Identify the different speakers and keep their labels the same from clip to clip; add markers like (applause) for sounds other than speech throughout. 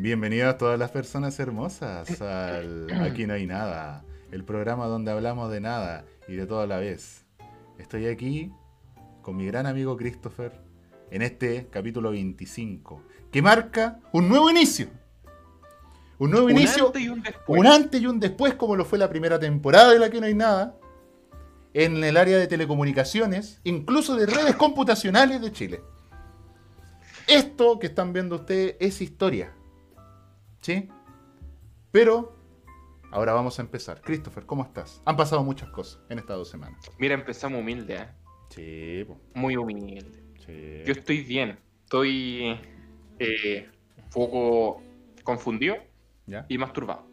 Speaker 1: Bienvenidas todas las personas hermosas al (clears throat) Aquí no hay nada, el programa donde hablamos de nada y de todo a la vez. Estoy aquí con mi gran amigo Christopher en este capítulo 25, que marca un nuevo inicio. Un nuevo inicio,
Speaker 2: antes y un después.
Speaker 1: un antes y un después, como lo fue la primera temporada de la que no hay nada, en el área de telecomunicaciones, incluso de redes computacionales de Chile. Esto que están viendo ustedes es historia. ¿Sí? Pero ahora vamos a empezar. Christopher, ¿cómo estás? Han pasado muchas cosas en estas dos semanas.
Speaker 2: Mira, empezamos humilde, ¿eh?
Speaker 1: Sí, po,
Speaker 2: muy humilde.
Speaker 1: sí.
Speaker 2: Yo estoy bien, estoy eh, un poco confundido
Speaker 1: ¿Ya?
Speaker 2: y masturbado.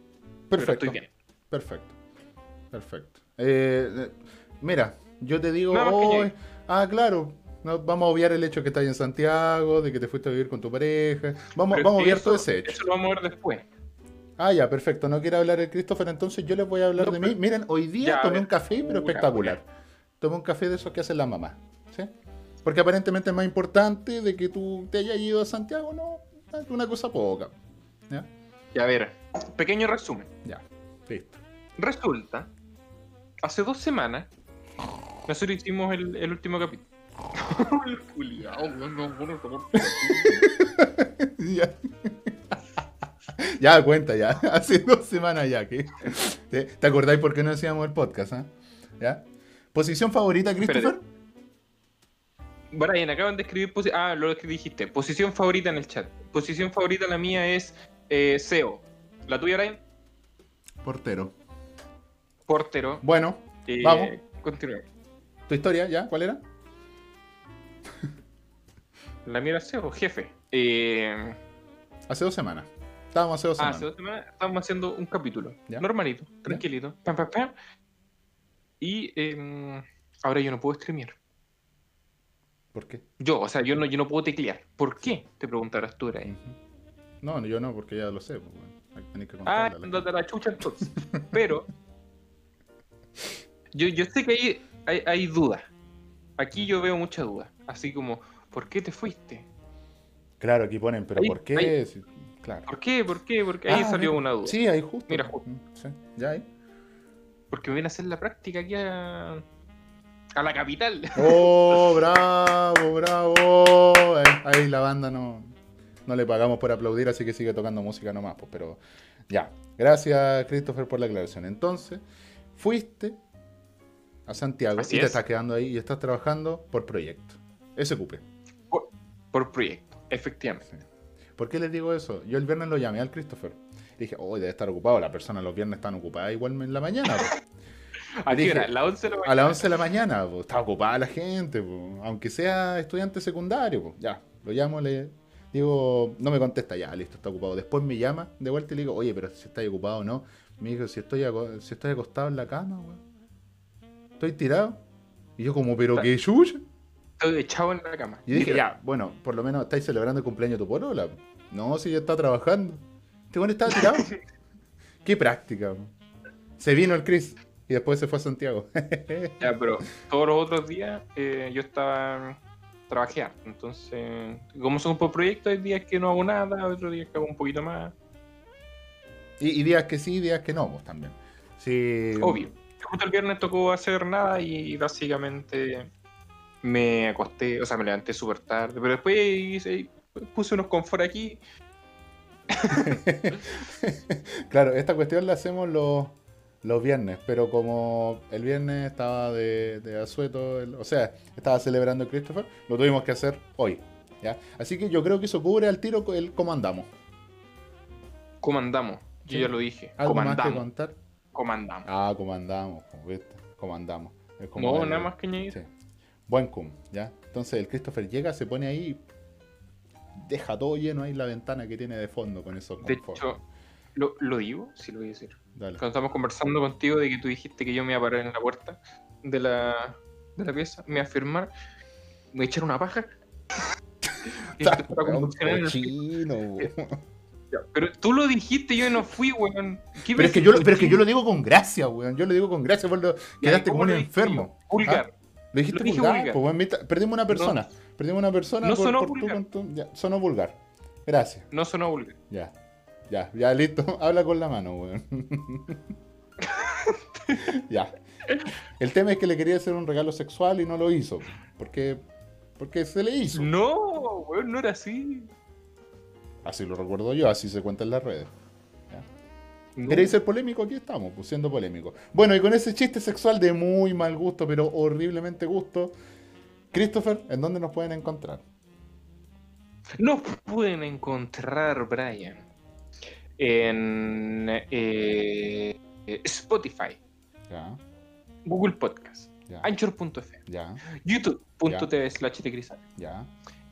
Speaker 2: Pero
Speaker 1: Perfecto.
Speaker 2: estoy bien.
Speaker 1: Perfecto. Perfecto. Eh, eh, mira, yo te digo, "Oh,
Speaker 2: llegue".
Speaker 1: ah, claro, no, vamos a obviar el hecho que estás en Santiago, de que te fuiste a vivir con tu pareja. Vamos, vamos a obviar todo ese hecho.
Speaker 2: Eso lo vamos a ver después.
Speaker 1: Ah, ya, perfecto. No quiere hablar el Christopher, entonces yo les voy a hablar
Speaker 2: No,
Speaker 1: de mí. Miren, hoy día
Speaker 2: Ya,
Speaker 1: tomé un café, pero espectacular. Tomé un café de esos que hacen la mamá. ¿sí? Porque aparentemente es más importante de que tú te hayas ido a Santiago, no, una cosa poca. ¿Ya?
Speaker 2: Y a ver, pequeño resumen.
Speaker 1: Ya, listo.
Speaker 2: Resulta, hace dos semanas, nosotros hicimos el, el último capítulo. El culiao, no,
Speaker 1: ya. ya, cuenta, ya. (laughs) Hace dos semanas ya. que ¿Te, te acordáis por qué no hacíamos el podcast? ah? ¿Ya? ¿Posición favorita, Christopher?
Speaker 2: Espérate. Brian, acaban de escribir. Ah, lo que dijiste. Posición favorita en el chat. Posición favorita, la mía es eh, SEO. ¿La tuya, Brian?
Speaker 1: Portero.
Speaker 2: Portero.
Speaker 1: Bueno,
Speaker 2: Eh,
Speaker 1: Vamos.
Speaker 2: Continuemos.
Speaker 1: ¿tu historia ya? ¿Cuál era? (laughs)
Speaker 2: La mía era SEO, jefe. Eh,
Speaker 1: Hace dos semanas. Estábamos hace dos
Speaker 2: ah,
Speaker 1: semanas.
Speaker 2: hace dos semanas estábamos haciendo un capítulo.
Speaker 1: Ya.
Speaker 2: Normalito, tranquilito. Pam, pam, pam. Y eh, ahora yo no puedo streamear.
Speaker 1: ¿Por qué?
Speaker 2: Yo, o sea, yo no, yo no puedo teclear. ¿Por qué? Te preguntarás tú.
Speaker 1: Ujú. No, yo no, porque ya lo sé. pues, bueno. Que
Speaker 2: Ah,
Speaker 1: la
Speaker 2: andate a la chucha entonces. Pero (laughs) yo, yo sé que hay, hay, hay dudas. Aquí yo veo mucha duda. Así como, ¿por qué te fuiste?
Speaker 1: Claro, aquí ponen, pero
Speaker 2: Ahí-
Speaker 1: ¿por qué?
Speaker 2: ahí.
Speaker 1: Sí, claro.
Speaker 2: ¿Por qué? ¿Por qué? Porque ahí
Speaker 1: Ah,
Speaker 2: salió
Speaker 1: mira.
Speaker 2: una duda.
Speaker 1: Sí, ahí justo.
Speaker 2: Mira, justo.
Speaker 1: Sí, ya ahí.
Speaker 2: Porque me viene a hacer la práctica aquí a, a la capital.
Speaker 1: ¡Oh, bravo, bravo! Ahí, ahí la banda no, no le pagamos por aplaudir, así que sigue tocando música nomás. Pues, pero ya. Gracias, Christopher, por la aclaración. Entonces, fuiste a Santiago
Speaker 2: Así
Speaker 1: y te
Speaker 2: es.
Speaker 1: estás quedando ahí y estás trabajando por proyecto. Ese cupe.
Speaker 2: Por, por proyecto, efectivamente.
Speaker 1: ¿Por qué les digo eso? Yo el viernes lo llamé al Christopher. Dije, oh, debe estar ocupado. Las personas los viernes están ocupadas igual en la mañana. (laughs)
Speaker 2: ¿A
Speaker 1: dije,
Speaker 2: hora? ¿La 11 de la
Speaker 1: A
Speaker 2: mañana?
Speaker 1: las 11 de la mañana, pues, está ocupada la gente, aunque sea estudiante secundario, pues, ya, lo llamo, le digo, no me contesta, ya, listo, está ocupado. Después me llama de vuelta y le digo, oye, pero si está ocupado o no. Me dijo, si estoy, si estoy acostado en la cama, weón. Estoy tirado. Y yo como, pero qué chucha.
Speaker 2: Estoy echado en la cama.
Speaker 1: Y dije, ya, bueno, por lo menos estáis celebrando el cumpleaños de tu polola. No, si ya está trabajando. Este weón estaba tirado. (laughs) qué práctica. Se vino el Chris y después se fue a Santiago. (laughs)
Speaker 2: Ya, pero todos los otros días eh, yo estaba trabajando. Entonces, como son por proyectos, hay días que no hago nada, otros días que hago un poquito más.
Speaker 1: Y, y días que sí, días que no, pues también. Sí.
Speaker 2: Obvio. Justo el viernes tocó hacer nada y básicamente me acosté, o sea, me levanté súper tarde, pero después hice- puse unos confort aquí. (laughs)
Speaker 1: claro, esta cuestión la hacemos los, los viernes, pero como el viernes estaba de, de asueto, el- o sea, estaba celebrando el Christopher, lo tuvimos que hacer hoy. ¿ya? Así que yo creo que eso cubre al tiro el cómo andamos.
Speaker 2: Comandamos. Yo
Speaker 1: Sí.
Speaker 2: ya lo dije.
Speaker 1: ¿Algo más que
Speaker 2: Comandamos.
Speaker 1: contar?
Speaker 2: Comandamos.
Speaker 1: Ah, comandamos, como ¿viste? Comandamos. Es como
Speaker 2: No,
Speaker 1: el-
Speaker 2: nada más que añadir.
Speaker 1: Sí. Buen cum, ¿ya? Entonces el Christopher llega, se pone ahí deja todo lleno ahí la ventana que tiene de fondo con esos
Speaker 2: De
Speaker 1: confort.
Speaker 2: hecho, ¿lo, lo digo? Sí, lo voy a decir.
Speaker 1: Dale.
Speaker 2: Cuando estamos conversando contigo de que tú dijiste que yo me iba a parar en la puerta de la, de la pieza, me iba a firmar, me iba a echar una paja. (laughs) Y esto es para
Speaker 1: Weón,
Speaker 2: convulsionar
Speaker 1: weón.
Speaker 2: Pero tú lo dijiste, yo no fui, weón. ¿Qué
Speaker 1: Pero es, que yo,
Speaker 2: decís,
Speaker 1: pero es que yo
Speaker 2: cochino?
Speaker 1: lo digo con gracia, weón. Yo lo digo con gracia, lo-
Speaker 2: Ya,
Speaker 1: quedaste
Speaker 2: ¿y
Speaker 1: como un enfermo.
Speaker 2: yo? Vulgar.
Speaker 1: Lo dijiste
Speaker 2: Lo
Speaker 1: vulgar,
Speaker 2: vulgar.
Speaker 1: pues, weón, perdimos una persona.
Speaker 2: No.
Speaker 1: Perdimos una persona
Speaker 2: No
Speaker 1: por,
Speaker 2: sonó
Speaker 1: por
Speaker 2: vulgar.
Speaker 1: tu- ya, sonó vulgar. Gracias.
Speaker 2: No sonó vulgar.
Speaker 1: Ya. Ya, ya, listo. (laughs) Habla con la mano, weón. (laughs) ya. El tema es que le quería hacer un regalo sexual y no lo hizo. Porque, porque se le hizo.
Speaker 2: No, weón, no era así.
Speaker 1: Así lo recuerdo yo, así se cuenta en las redes.
Speaker 2: No.
Speaker 1: ¿Queréis ser polémico? Aquí estamos, pues siendo polémico. Bueno, y con ese chiste sexual de muy mal gusto, pero horriblemente gusto. Christopher, ¿en dónde nos pueden encontrar?
Speaker 2: Nos pueden encontrar, Brian, en eh, Spotify,
Speaker 1: Ya,
Speaker 2: Google Podcast, Anchor.fm, YouTube.tv slash de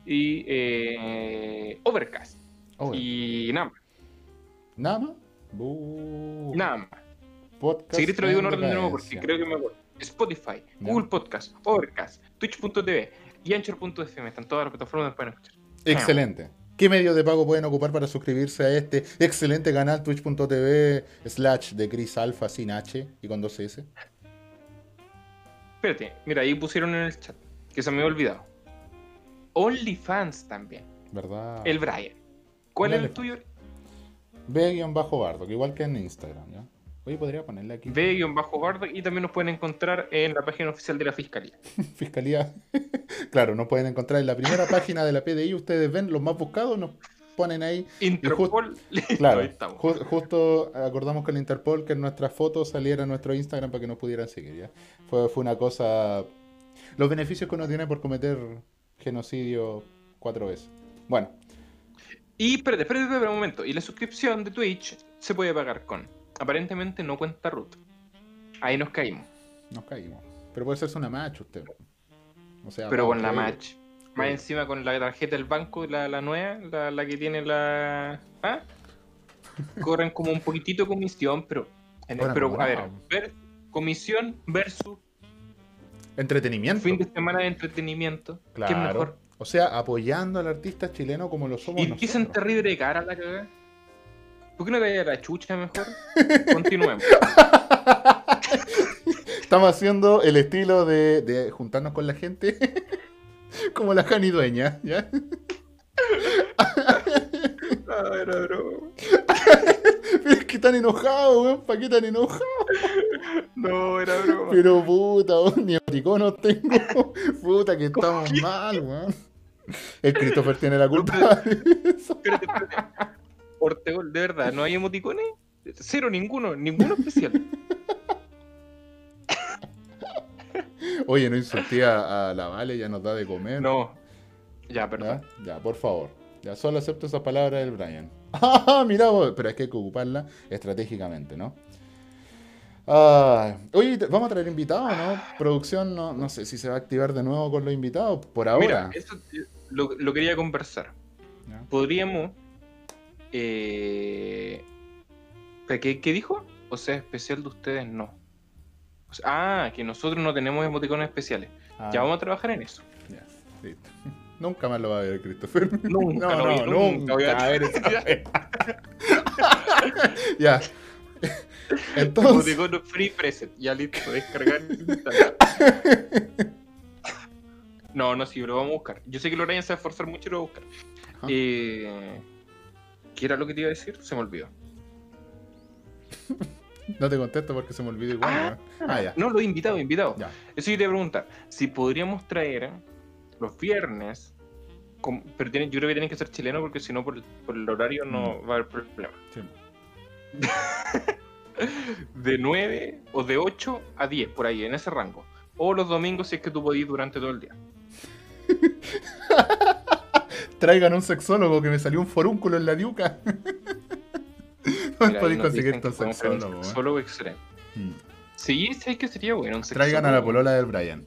Speaker 2: y eh, Overcast
Speaker 1: Oh,
Speaker 2: y nada más.
Speaker 1: ¿Nada más?
Speaker 2: Nada más.
Speaker 1: Podcast
Speaker 2: Si querés te lo digo en
Speaker 1: en
Speaker 2: orden de nuevo porque creo que me acuerdo. Spotify. Google Podcast, Overcast, Twitch.tv y Anchor.fm. Están todas las plataformas donde pueden escuchar.
Speaker 1: Excelente. ¿Qué medios de pago pueden ocupar para suscribirse a este excelente canal twitch.tv slash de Chris Alpha sin H y con dos S?
Speaker 2: Espérate, mira, ahí pusieron en el chat que se me había olvidado. OnlyFans también.
Speaker 1: ¿Verdad?
Speaker 2: El Brian. ¿Cuál es el tuyo?
Speaker 1: B-Bardo, que igual que en Instagram, ¿ya? Oye, podría ponerle aquí.
Speaker 2: B-Bardo y también nos pueden encontrar en la página oficial de la Fiscalía. (laughs)
Speaker 1: Fiscalía. (laughs) claro, nos pueden encontrar en la primera página de la PDI. Ustedes ven los más buscados, nos ponen ahí.
Speaker 2: Interpol. (laughs) listo,
Speaker 1: Claro,
Speaker 2: ahí
Speaker 1: justo acordamos con Interpol que en nuestras fotos saliera en nuestro Instagram para que nos pudieran seguir. ¿ya? Fue, fue una cosa. Los beneficios que uno tiene por cometer genocidio cuatro veces. Bueno,
Speaker 2: Y espérate, espérate, espérate un momento. Y la suscripción de Twitch se puede pagar con. Aparentemente no cuenta root. Ahí nos caímos.
Speaker 1: nos caímos. Pero puede hacerse una match usted. O sea,
Speaker 2: Pero con la match. Más encima con la tarjeta del banco, la, la nueva, la, la que tiene la. ¿Ah? (laughs) Corren como un poquitito de comisión, pero. en- pero a ver, ver, comisión versus
Speaker 1: Entretenimiento.
Speaker 2: fin de semana de entretenimiento. ¿Qué es
Speaker 1: Claro.
Speaker 2: mejor?
Speaker 1: O sea, apoyando al artista chileno como lo somos
Speaker 2: ¿Y dicen terrible de cara la cagada? ¿Por qué no te a la chucha mejor? (laughs) Continuemos.
Speaker 1: Estamos haciendo el estilo de, de juntarnos con la gente (laughs) como la Jani Dueña, ¿ya? (laughs)
Speaker 2: Ah, era broma.
Speaker 1: Pero (laughs) es que están enojados, weón. ¿Para qué tan enojados?
Speaker 2: No, era broma.
Speaker 1: Pero puta, weón, ni emoticonos tengo. (laughs) Puta, que estamos mal, weón. El Christopher tiene la culpa de eso.
Speaker 2: Espérate, espérate. Ortegol, de verdad, ¿no hay emoticones? Cero, ninguno, ninguno especial. (laughs)
Speaker 1: Oye, no insulté a, a la Vale, ya nos da de comer.
Speaker 2: No. Ya, perdón.
Speaker 1: ¿Ya? Ya, por favor. Ya solo acepto esas palabras del Brian. ¡Ah, mira vos! Pero es que hay que ocuparla estratégicamente, ¿no? Ah, oye, vamos a traer invitados, ¿no? Producción, no, no sé si se va a activar de nuevo con los invitados. Por ahora.
Speaker 2: Mira, eso lo, lo quería conversar.
Speaker 1: ¿Ya?
Speaker 2: Podríamos. Eh... ¿pero ¿Qué, ¿Qué dijo? O sea, especial de ustedes no. O sea, ah, que nosotros no tenemos emoticones especiales.
Speaker 1: Ah,
Speaker 2: Ya vamos a trabajar en eso.
Speaker 1: ya, listo. Nunca más lo va a ver Christopher. (laughs)
Speaker 2: Nunca,
Speaker 1: no,
Speaker 2: no, yo
Speaker 1: nunca.
Speaker 2: nunca voy a- (laughs)
Speaker 1: ver, esa- ya. (laughs) Entonces,
Speaker 2: Emoticono free preset. Ya listo, descargar. no, no, sí, lo vamos a buscar. Yo sé que Lorraine se va a esforzar mucho y lo va a buscar. Eh, ¿Qué era lo que te iba a decir? Se me olvidó.
Speaker 1: no te contesto porque se me olvidó igual.
Speaker 2: Ah,
Speaker 1: ¿no? Ah, ya.
Speaker 2: No, los invitados, invitados.
Speaker 1: Ya.
Speaker 2: Eso yo te iba a preguntar. Si podríamos traer los viernes, pero tienen- yo creo que tienen que ser chilenos porque si no por, el- por el horario no
Speaker 1: Mm.
Speaker 2: va a haber problema.
Speaker 1: Sí. (laughs)
Speaker 2: De 9 o de 8 a 10, por ahí, en ese rango. O los domingos si es que tú podís durante todo el día. (laughs)
Speaker 1: Traigan un sexólogo que me salió un forúnculo en la diuca. (laughs) no
Speaker 2: Mira,
Speaker 1: podéis conseguir estos
Speaker 2: un
Speaker 1: sexólogos. ¿eh?
Speaker 2: Sexólogo extremo.
Speaker 1: Mm.
Speaker 2: Sí, sí que sería bueno. Un
Speaker 1: Traigan a la polola del Brian.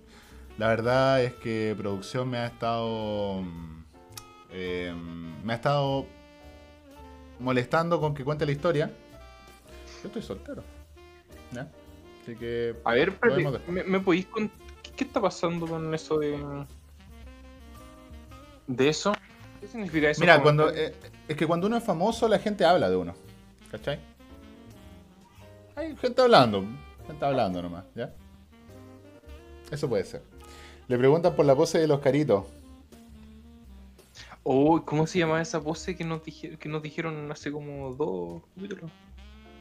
Speaker 1: La verdad es que producción me ha estado. Eh, me ha estado molestando con que cuente la historia. Yo estoy soltero. ¿Ya? Así que.
Speaker 2: A ver, espérate. ¿me, me podéis contar ¿qué, qué está pasando con eso de. de eso? ¿Qué significa eso?
Speaker 1: Mira, cuando, eh, es que cuando uno es famoso, la gente habla de uno. ¿Cachai? Hay gente hablando. Gente hablando nomás, ¿ya? Eso puede ser. Le preguntan por la pose de los caritos.
Speaker 2: Oh, ¿cómo se llama esa pose que nos, dije- que nos dijeron hace como dos capítulos?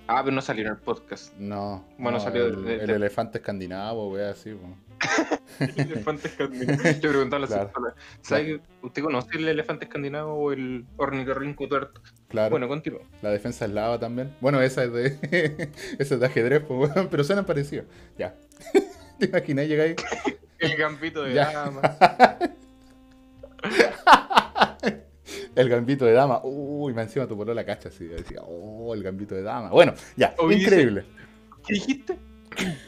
Speaker 2: Ah, pero no salió en el podcast.
Speaker 1: No.
Speaker 2: Bueno,
Speaker 1: no,
Speaker 2: salió
Speaker 1: el,
Speaker 2: de- de-
Speaker 1: el elefante escandinavo, wea, así, po. (laughs)
Speaker 2: El elefante escandinavo. (laughs) Yo preguntaba a la
Speaker 1: Claro.
Speaker 2: psicóloga, ¿sabe que ¿Usted conoce el elefante escandinavo o el ornitorrinco tuerto?
Speaker 1: Claro.
Speaker 2: Bueno, continúa.
Speaker 1: La defensa eslava también. Bueno, esa es de. (laughs) esa es de ajedrez, weón, pero suenan parecidos. Ya. ¿Te imaginas llegar ahí?
Speaker 2: El gambito de dama.
Speaker 1: El gambito de dama. Uy, me encima tu la cacha así. Decía, oh, el gambito de dama. Bueno, ya,
Speaker 2: Oye,
Speaker 1: increíble.
Speaker 2: ¿Qué dijiste?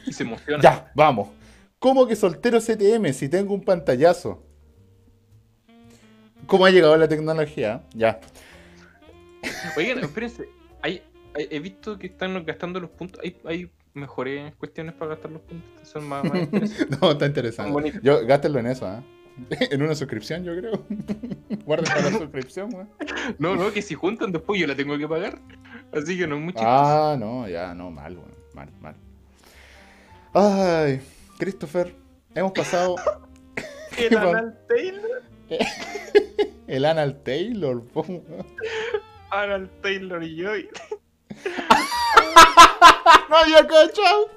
Speaker 2: Y se emociona.
Speaker 1: Ya, vamos. ¿Cómo que soltero CTM si tengo un pantallazo? ¿Cómo ha llegado la tecnología? Ya.
Speaker 2: Oigan, espérense. Hay, hay- he visto que están gastando los puntos. Hay, hay mejores cuestiones para gastar los puntos. Son más, más (laughs) interesantes.
Speaker 1: No, está interesante. Yo, gástenlo en eso, ¿ah? (laughs) En una suscripción, yo creo. (laughs) Guarden para la suscripción, weón.
Speaker 2: No, no, que si juntan después yo la tengo que pagar. Así que no es mucho.
Speaker 1: Ah, no, ya, no, mal, weón. Mal, mal. Ay, Christopher, hemos pasado (laughs)
Speaker 2: el Anal Taylor.
Speaker 1: el Anal Taylor.
Speaker 2: Anal Taylor y yo.
Speaker 1: No había cachado.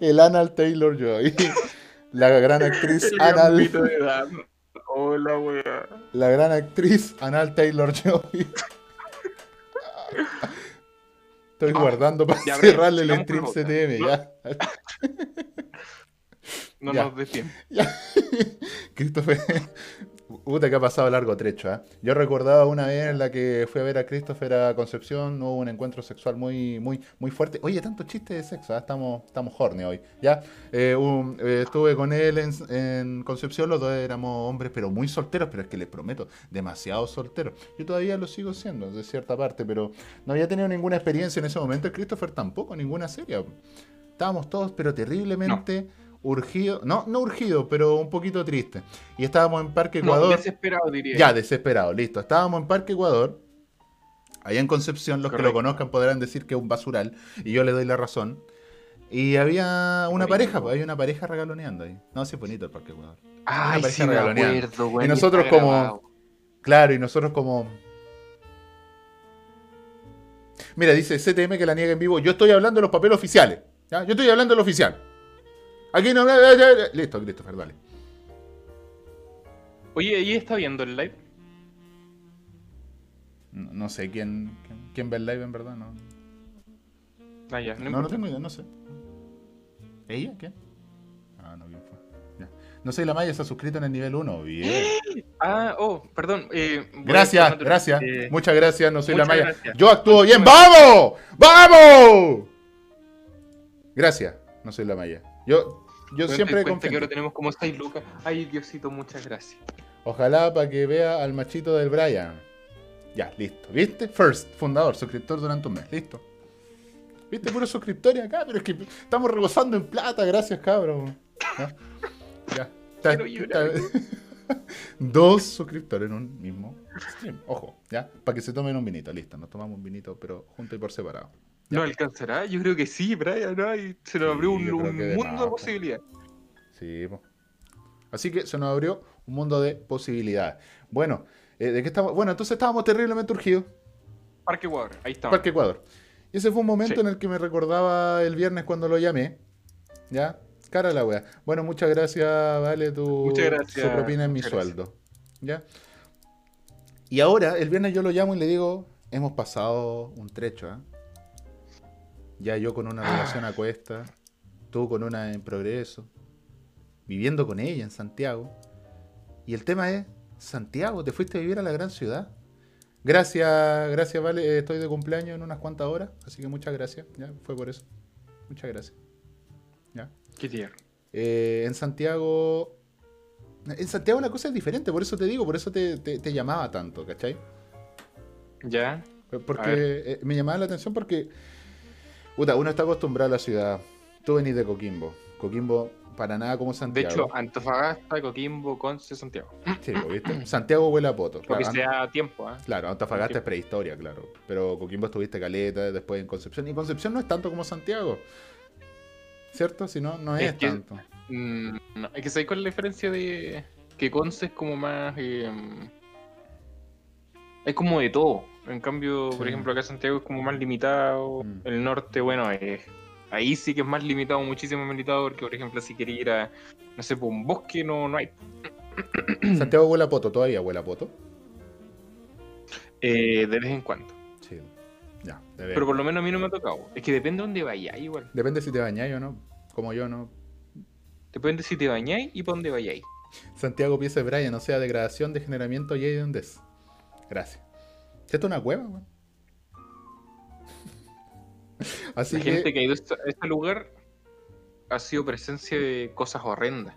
Speaker 1: El Anal Taylor Joy. La gran actriz
Speaker 2: El
Speaker 1: Anal.
Speaker 2: de. Hola, weá.
Speaker 1: La gran actriz Anal Taylor Joy. Estoy
Speaker 2: Ah,
Speaker 1: guardando para
Speaker 2: ya,
Speaker 1: cerrarle el stream CTM, ya.
Speaker 2: No
Speaker 1: Ya.
Speaker 2: nos dé tiempo. (laughs)
Speaker 1: Christopher. Puta que ha pasado largo trecho, ¿eh? Yo recordaba una vez en la que fui a ver a Christopher a Concepción, hubo un encuentro sexual muy, muy, muy fuerte. Oye, tanto chiste de sexo, ¿eh? estamos, estamos horny hoy, ¿ya? Eh, eh, estuve con él en, en Concepción, los dos éramos hombres, pero muy solteros, pero es que les prometo, demasiado solteros. Yo todavía lo sigo siendo, de cierta parte, pero no había tenido ninguna experiencia en ese momento. Christopher tampoco, ninguna seria. Estábamos todos, pero terriblemente urgidos. No, no urgidos, pero un poquito tristes. Y estábamos en Parque
Speaker 2: No,
Speaker 1: Ecuador.
Speaker 2: desesperado diría.
Speaker 1: Ya, desesperado, listo. Estábamos en Parque Ecuador, allá en Concepción, los que lo conozcan podrán decir que es un basural, y yo le doy la razón. Y había una
Speaker 2: Bonito.
Speaker 1: pareja, pues, hay una pareja regaloneando ahí. No, sí es bonito el Parque Ecuador.
Speaker 2: Ay, sí me acuerdo, weón.
Speaker 1: Y nosotros como-
Speaker 2: grabado.
Speaker 1: Claro, y nosotros como... Mira, dice CTM que la niega en vivo. Yo estoy hablando de los papeles oficiales. ¿ya? Yo estoy hablando de lo oficial. Aquí no... Listo, Christopher, dale.
Speaker 2: Oye, ¿ahí está viendo el live?
Speaker 1: No, no sé quién, quién, quién ve el live en verdad, no.
Speaker 2: Ah, ya, no,
Speaker 1: No, no tengo idea, no sé. ¿Ella? ¿Quién? Ah, no, bien fue. Ya. No sé, la Maya se ha suscrito en el nivel 1. Bien. (gasps)
Speaker 2: Ah, oh, perdón. eh,
Speaker 1: Gracias, gracias.
Speaker 2: eh,
Speaker 1: Muchas gracias, no soy la Maya.
Speaker 2: gracias.
Speaker 1: Yo actúo bien. ¡Vamos! ¡Vamos! Gracias, no soy la Maya. Yo, yo
Speaker 2: Cuenta-
Speaker 1: siempre confío.
Speaker 2: que ahora tenemos como 6 lucas. Ay, Diosito, muchas gracias.
Speaker 1: Ojalá para que vea al machito del Brian. Ya, listo. ¿Viste? First, fundador, suscriptor durante un mes. Listo. ¿Viste? Puro suscriptores acá, pero es que estamos rebosando en plata, gracias, cabrón. Ya.
Speaker 2: Llorar.
Speaker 1: está- (laughs) Dos suscriptores en un mismo stream. Ojo, ¿ya? Para que se tomen un vinito. Listo, nos tomamos un vinito, pero junto y por separado.
Speaker 2: ¿No alcanzará? Yo creo que sí, Brian. Ay, se nos
Speaker 1: Sí,
Speaker 2: abrió un, mundo
Speaker 1: más,
Speaker 2: de
Speaker 1: po.
Speaker 2: posibilidades.
Speaker 1: Sí, po. Así que se nos abrió un mundo de posibilidades. Bueno, eh, ¿de qué estamos? Bueno, entonces estábamos terriblemente urgidos.
Speaker 2: Parque Water, ahí está.
Speaker 1: Parque Ecuador. Y ese fue un momento
Speaker 2: Sí.
Speaker 1: en el que me recordaba el viernes cuando lo llamé. ¿Ya? Cara a la wea. Bueno, muchas gracias, vale, tu
Speaker 2: Muchas gracias,
Speaker 1: su propina en mi
Speaker 2: gracias.
Speaker 1: sueldo. ¿Ya? Y ahora, el viernes yo lo llamo y le digo, hemos pasado un trecho, ¿ah? Ya yo con una relación a cuesta, tú con una en progreso, viviendo con ella en Santiago. Y el tema es, Santiago, te fuiste a vivir a la gran ciudad. Gracias, gracias, Vale. eh, Estoy de cumpleaños en unas cuantas horas, así que muchas gracias. Ya, fue por eso. Muchas gracias. Ya.
Speaker 2: Qué tierno.
Speaker 1: Eh, en Santiago. En Santiago la cosa es diferente, por eso te digo, por eso te, te- te llamaba tanto, ¿cachai?
Speaker 2: ¿Ya?
Speaker 1: Porque eh, me llamaba la atención porque. Puta, uno está acostumbrado a la ciudad. Tú venís de Coquimbo. Coquimbo, para nada como
Speaker 2: De
Speaker 1: Santiago.
Speaker 2: hecho, Antofagasta, Coquimbo, Conce, Santiago.
Speaker 1: Sí, pues, ¿viste? (laughs) Santiago huele a poto.
Speaker 2: Lo que
Speaker 1: Claro,
Speaker 2: sea tiempo, ¿ah?
Speaker 1: Claro, Antofagasta es prehistoria, claro. Pero Coquimbo estuviste caleta, después en Concepción. Y Concepción no es tanto como Santiago. ¿Cierto? Si no, no es,
Speaker 2: Es que-
Speaker 1: tanto.
Speaker 2: Mm, no, es que ¿sabes cuál es la diferencia de que Conce es como más... eh, es como de todo. En cambio, por ejemplo, acá Santiago es como más limitado.
Speaker 1: Mm.
Speaker 2: El norte, bueno, es- ahí sí que es más limitado, muchísimo más limitado, porque por ejemplo, si quería ir a, no sé, por un bosque, no, no hay. (coughs)
Speaker 1: Santiago huele a poto, todavía huele a poto.
Speaker 2: Eh, de vez en cuando.
Speaker 1: Sí. Ya.
Speaker 2: Pero por lo menos a mí no me ha tocado. Es que depende de dónde vayáis igual.
Speaker 1: Depende si te bañáis o no. Como yo, ¿no?
Speaker 2: Depende si te bañáis y para dónde vayáis.
Speaker 1: Santiago pieza de Brian, o sea, degradación, degeneramiento y ahí donde es. Gracias. Esto es una cueva, weón. (laughs) Así
Speaker 2: La
Speaker 1: que,
Speaker 2: gente que ha ido a este- lugar ha sido presencia de cosas horrendas.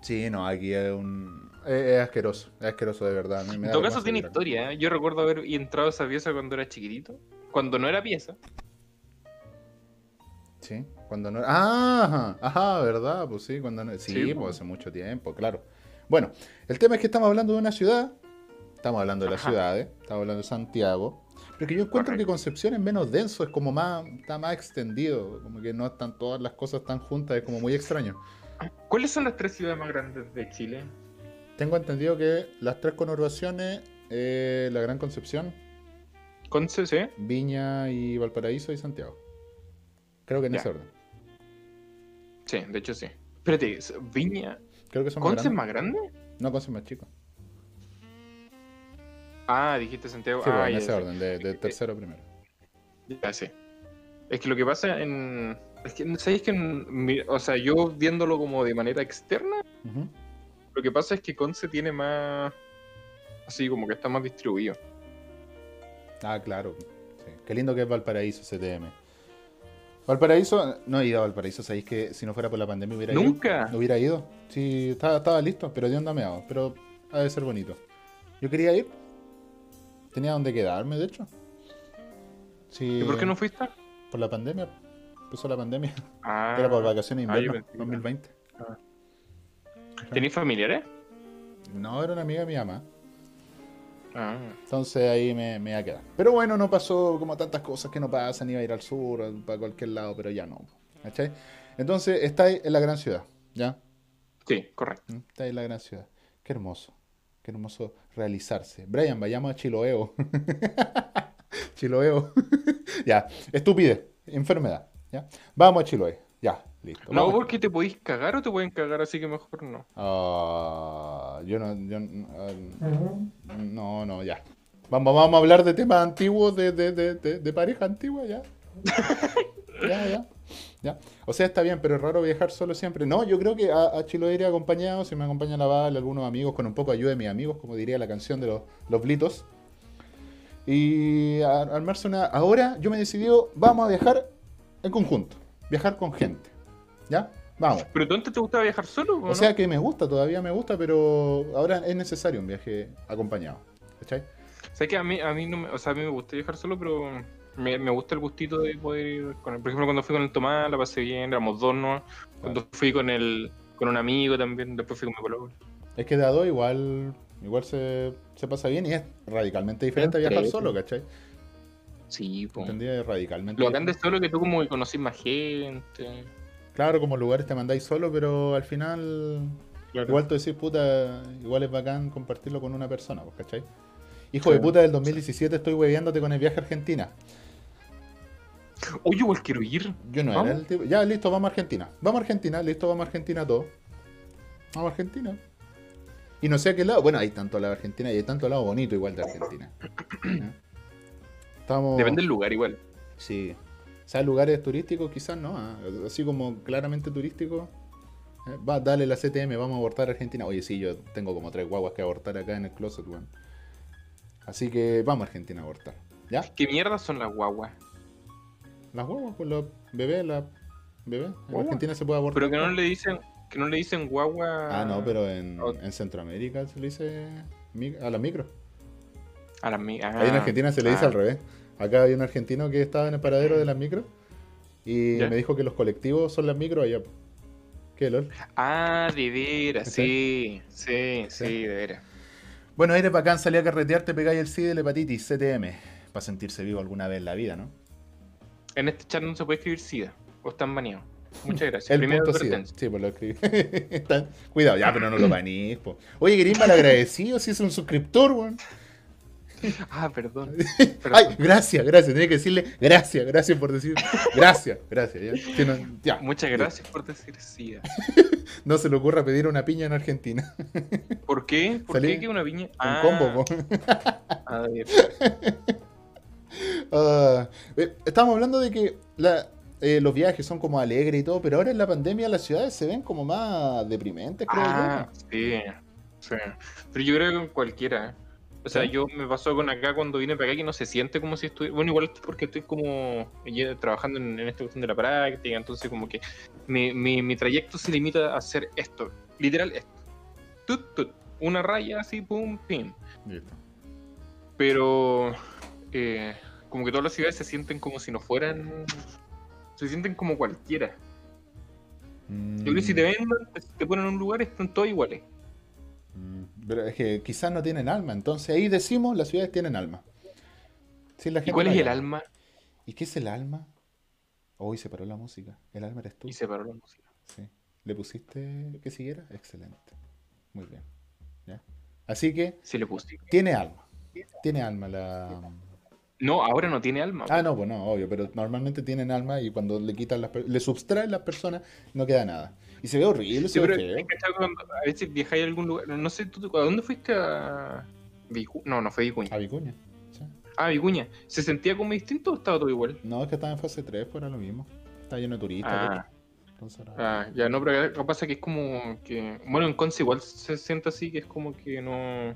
Speaker 1: sí, no, aquí es un. Es, asqueroso, es asqueroso de verdad. a mí me
Speaker 2: En todo caso tiene
Speaker 1: mirar.
Speaker 2: historia. ¿eh? Yo recuerdo haber entrado a esa pieza cuando era chiquitito. Cuando no era pieza.
Speaker 1: Sí, cuando no. Ah, ajá, ¿verdad? Pues sí, cuando no. Sí,
Speaker 2: Sí,
Speaker 1: pues. hace mucho tiempo, claro. Bueno, el tema es que estamos hablando de una ciudad. Estamos hablando de las ciudades, estamos hablando de Santiago. Pero que yo encuentro
Speaker 2: Correcto.
Speaker 1: que Concepción es menos denso, es como más, está más extendido, como que no están todas las cosas tan juntas, es como muy extraño.
Speaker 2: ¿Cuáles son las tres ciudades más grandes de Chile?
Speaker 1: Tengo entendido que las tres conurbaciones, eh, la Gran Concepción,
Speaker 2: Conce, ¿sí?
Speaker 1: Viña y Valparaíso y Santiago. Creo que en
Speaker 2: Ya.
Speaker 1: ese orden.
Speaker 2: Sí, de hecho sí. Espérate, Viña.
Speaker 1: Creo que son más
Speaker 2: ¿Conce es más grande?
Speaker 1: No, Conce es más chico.
Speaker 2: Ah, dijiste Santiago.
Speaker 1: Sí, pues,
Speaker 2: ah,
Speaker 1: en ese
Speaker 2: sí.
Speaker 1: orden, de, de tercero a primero.
Speaker 2: Ya sé. Es que lo que pasa en. Es que, ¿sabéis que en O sea, yo viéndolo como de manera externa, lo que pasa es que Conce tiene más. Así como que está más distribuido.
Speaker 1: Ah, claro. Sí. Qué lindo que es Valparaíso, CTM. Valparaíso, no he ido a Valparaíso, sabéis que si no fuera por la pandemia hubiera
Speaker 2: ¿Nunca?
Speaker 1: ido. Hubiera ido. Sí, estaba, estaba listo, pero de onda meado. Pero ha de ser bonito. Yo quería ir. Tenía donde quedarme, de hecho. Sí,
Speaker 2: ¿Y por qué no fuiste?
Speaker 1: Por la pandemia. Empezó la pandemia.
Speaker 2: Ah,
Speaker 1: Era por vacaciones
Speaker 2: ah,
Speaker 1: invierno,
Speaker 2: pensé que-
Speaker 1: 2020.
Speaker 2: ¿Tenéis familiares?
Speaker 1: No, era una amiga de mi mamá.
Speaker 2: Ah,
Speaker 1: Entonces ahí me, me iba a quedar. Pero bueno, no pasó como tantas cosas que no pasan. Iba a ir al sur, para cualquier lado, pero ya no. ¿Cachai? Entonces está ahí en la gran ciudad. ¿Ya?
Speaker 2: sí, correcto.
Speaker 1: ¿Mm? Está ahí en la gran ciudad. Qué hermoso. Qué hermoso realizarse. Brian, vayamos a Chiloeo. (laughs) Chiloeo. (laughs) ya. Estupidez. Enfermedad. ¿Ya? Vamos a Chiloé. Ya. Listo.
Speaker 2: No,
Speaker 1: Vamos.
Speaker 2: porque te podéis cagar o te pueden cagar, así que mejor no.
Speaker 1: Ah, yo no, yo no, ah, no, no, ya. Vamos, vamos a hablar de temas antiguos, de, de, de, de, de pareja antigua, ya. (laughs) ya. O sea, está bien, pero es raro viajar solo siempre. No, yo creo que a, a Chiloé iré acompañado, si me acompaña la Val, algunos amigos, con un poco de ayuda de mis amigos, como diría la canción de los, los Blitos. Y a- armarse una... Ahora yo me he decidido, vamos a viajar en conjunto, viajar con gente. ¿Ya? Vamos.
Speaker 2: ¿Pero tú antes te gustaba viajar solo?
Speaker 1: O sea que me gusta, todavía me gusta, pero ahora es necesario un viaje acompañado. ¿Cachai?
Speaker 2: ¿Sabes que a mí, a mí no me, o sea, a mí me gusta viajar solo, pero me, me gusta el gustito de poder ir con él. Por ejemplo, cuando fui con el Tomás, la pasé bien, éramos dos, ¿no? Cuando fui con el, con un amigo también, después fui con mi colonia.
Speaker 1: Es que de a dos igual, igual se, se pasa bien y es radicalmente diferente a viajar solo, ¿cachai?
Speaker 2: Sí, pues.
Speaker 1: ¿Entendí? Es radicalmente
Speaker 2: Lo bacán de
Speaker 1: diferente.
Speaker 2: solo es que tú como que conocís más gente.
Speaker 1: Claro, como lugares te mandáis solo, pero al final igual tú decís, puta, igual es bacán compartirlo con una persona, pues, ¿cachai? Hijo de puta, del 2017 estoy hueveándote con el viaje a Argentina.
Speaker 2: Oye, igual quiero ir.
Speaker 1: Yo no
Speaker 2: ¿Vamos?
Speaker 1: era el tipo. Ya, listo, vamos a Argentina. Vamos a Argentina, listo, vamos a Argentina todo. Vamos a Argentina. Y no sé a qué lado. Bueno, hay tanto lado de Argentina y hay tanto lado bonito igual de Argentina. (clears throat) Estamos.
Speaker 2: Depende del lugar igual.
Speaker 1: Sí. O sea, lugares turísticos quizás no. ah, Así como claramente turísticos. eh, Va, dale la CTM, vamos a abortar a Argentina. Oye, sí, yo tengo como tres guaguas que abortar acá en el closet, weón. Así que vamos a Argentina a abortar. ¿Ya?
Speaker 2: ¿Qué mierda son las guaguas?
Speaker 1: Las guaguas, pues los bebés, la bebé. En
Speaker 2: Guagua.
Speaker 1: Argentina se puede abortar.
Speaker 2: Pero que no le dicen, que no le dicen guagua
Speaker 1: Ah, no, pero en,
Speaker 2: o-
Speaker 1: en Centroamérica se le dice a la micro.
Speaker 2: a las mi-
Speaker 1: Ahí en
Speaker 2: ah,
Speaker 1: Argentina se le dice
Speaker 2: ah.
Speaker 1: al revés. Acá hay un argentino que estaba en el paradero de las micros y
Speaker 2: ¿Ya?
Speaker 1: me dijo que los colectivos son las micros allá. ¿Qué, LOL?
Speaker 2: Ah, de veras, sí, sí,
Speaker 1: Sí.
Speaker 2: sí, de veras.
Speaker 1: Bueno, eres bacán, salí a carretear, te pegáis el SIDA y la hepatitis, CTM. Para sentirse vivo alguna vez en la vida, ¿no?
Speaker 2: En este chat no se puede escribir SIDA, o están baneados. Muchas gracias.
Speaker 1: El
Speaker 2: Primera
Speaker 1: punto
Speaker 2: advertencia.
Speaker 1: sí, pues lo escribí. (laughs) Cuidado, ya, pero no lo banís, po. Oye, querés mal agradecido si es un suscriptor, weón. (laughs)
Speaker 2: Ah, perdón. (laughs)
Speaker 1: Ay, gracias, gracias. Tenía que decirle gracias, gracias por decir gracias, gracias. Ya, Que no, ya.
Speaker 2: Muchas gracias por decir sí.
Speaker 1: No se le ocurra pedir una piña en Argentina.
Speaker 2: ¿Por qué? ¿Por
Speaker 1: Salí
Speaker 2: qué que una viña?
Speaker 1: Un combo, po.
Speaker 2: A ver. (laughs)
Speaker 1: Ah, eh, estábamos hablando de que la- eh, los viajes son como alegres y todo, pero ahora en la pandemia las ciudades se ven como más deprimentes, creo
Speaker 2: Ah, sí, sí. Pero yo creo que con cualquiera. ¿eh? O sea,
Speaker 1: ¿Sí?
Speaker 2: yo me pasó con acá cuando vine para acá que no se siente como si estuviera. Bueno, igual es porque estoy como trabajando en, en esta cuestión de la práctica, entonces como que mi, mi, mi trayecto se limita a hacer esto, literal esto. Tut, tut. Una raya así, pum, pim. Pero eh, como que todas las ciudades se sienten como si no fueran. Se sienten como cualquiera. Yo creo que si te ven, te ponen en un lugar, están todos iguales.
Speaker 1: Mm, Pero es que quizás no tienen alma, entonces ahí decimos las ciudades tienen alma. Sí, la
Speaker 2: ¿Y cuál es el alma?
Speaker 1: ¿Y qué es el alma? Hoy se paró la música. El alma eres tú.
Speaker 2: Y se paró la música.
Speaker 1: Sí. ¿Le pusiste que siguiera? Excelente. Muy bien. ¿Ya? Así que
Speaker 2: Si le puse.
Speaker 1: tiene alma. Tiene alma la.
Speaker 2: No, ahora no tiene alma.
Speaker 1: Ah, no, pues no, obvio, pero normalmente tienen alma y cuando le quitan las le subtraen las personas, no queda nada. Y se ve horrible,
Speaker 2: Sí,
Speaker 1: se ve
Speaker 2: pero
Speaker 1: feo.
Speaker 2: ¿has cachado cuando a veces viajáis a algún lugar. No sé, ¿tú, ¿a dónde fuiste a. Vicu- No, no fue Vicuña.
Speaker 1: A Vicuña. sí.
Speaker 2: Ah, Vicuña. ¿Se sentía como distinto o estaba todo igual?
Speaker 1: No, es que estaba en fase 3, fuera lo mismo. Está lleno de turistas.
Speaker 2: Ah,
Speaker 1: entonces era-
Speaker 2: ah, ya no, pero acá pasa que es como que. Bueno, en Conce igual se siente así, que es como que no.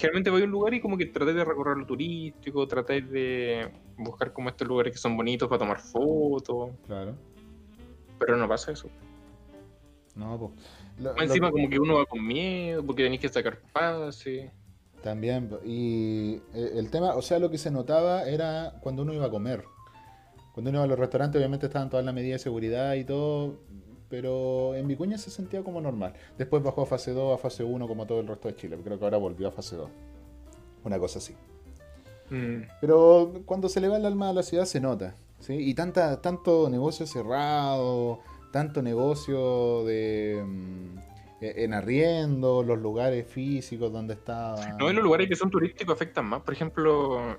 Speaker 2: Generalmente voy a un lugar y como que traté de recorrer lo turístico, traté de buscar como estos lugares que son bonitos para tomar fotos,
Speaker 1: Claro.
Speaker 2: pero no pasa eso.
Speaker 1: No, pues. lo-
Speaker 2: Encima como que uno va con miedo porque tenéis que sacar pase.
Speaker 1: También, y eh, el tema, o sea, lo que se notaba era cuando uno iba a comer. Cuando uno iba a los restaurantes, obviamente estaban todas las medidas de seguridad y todo, pero en Vicuña se sentía como normal. Después bajó a fase 2, a fase 1, como todo el resto de Chile. Creo que ahora volvió a fase 2. Una cosa así.
Speaker 2: Mm.
Speaker 1: Pero cuando se le va el alma a la ciudad se nota. ¿sí? Y tanta, tanto negocio cerrado, tanto negocio de mm, e- en arriendo, los lugares físicos donde estaban.
Speaker 2: No, en los lugares que son turísticos afectan más. Por ejemplo,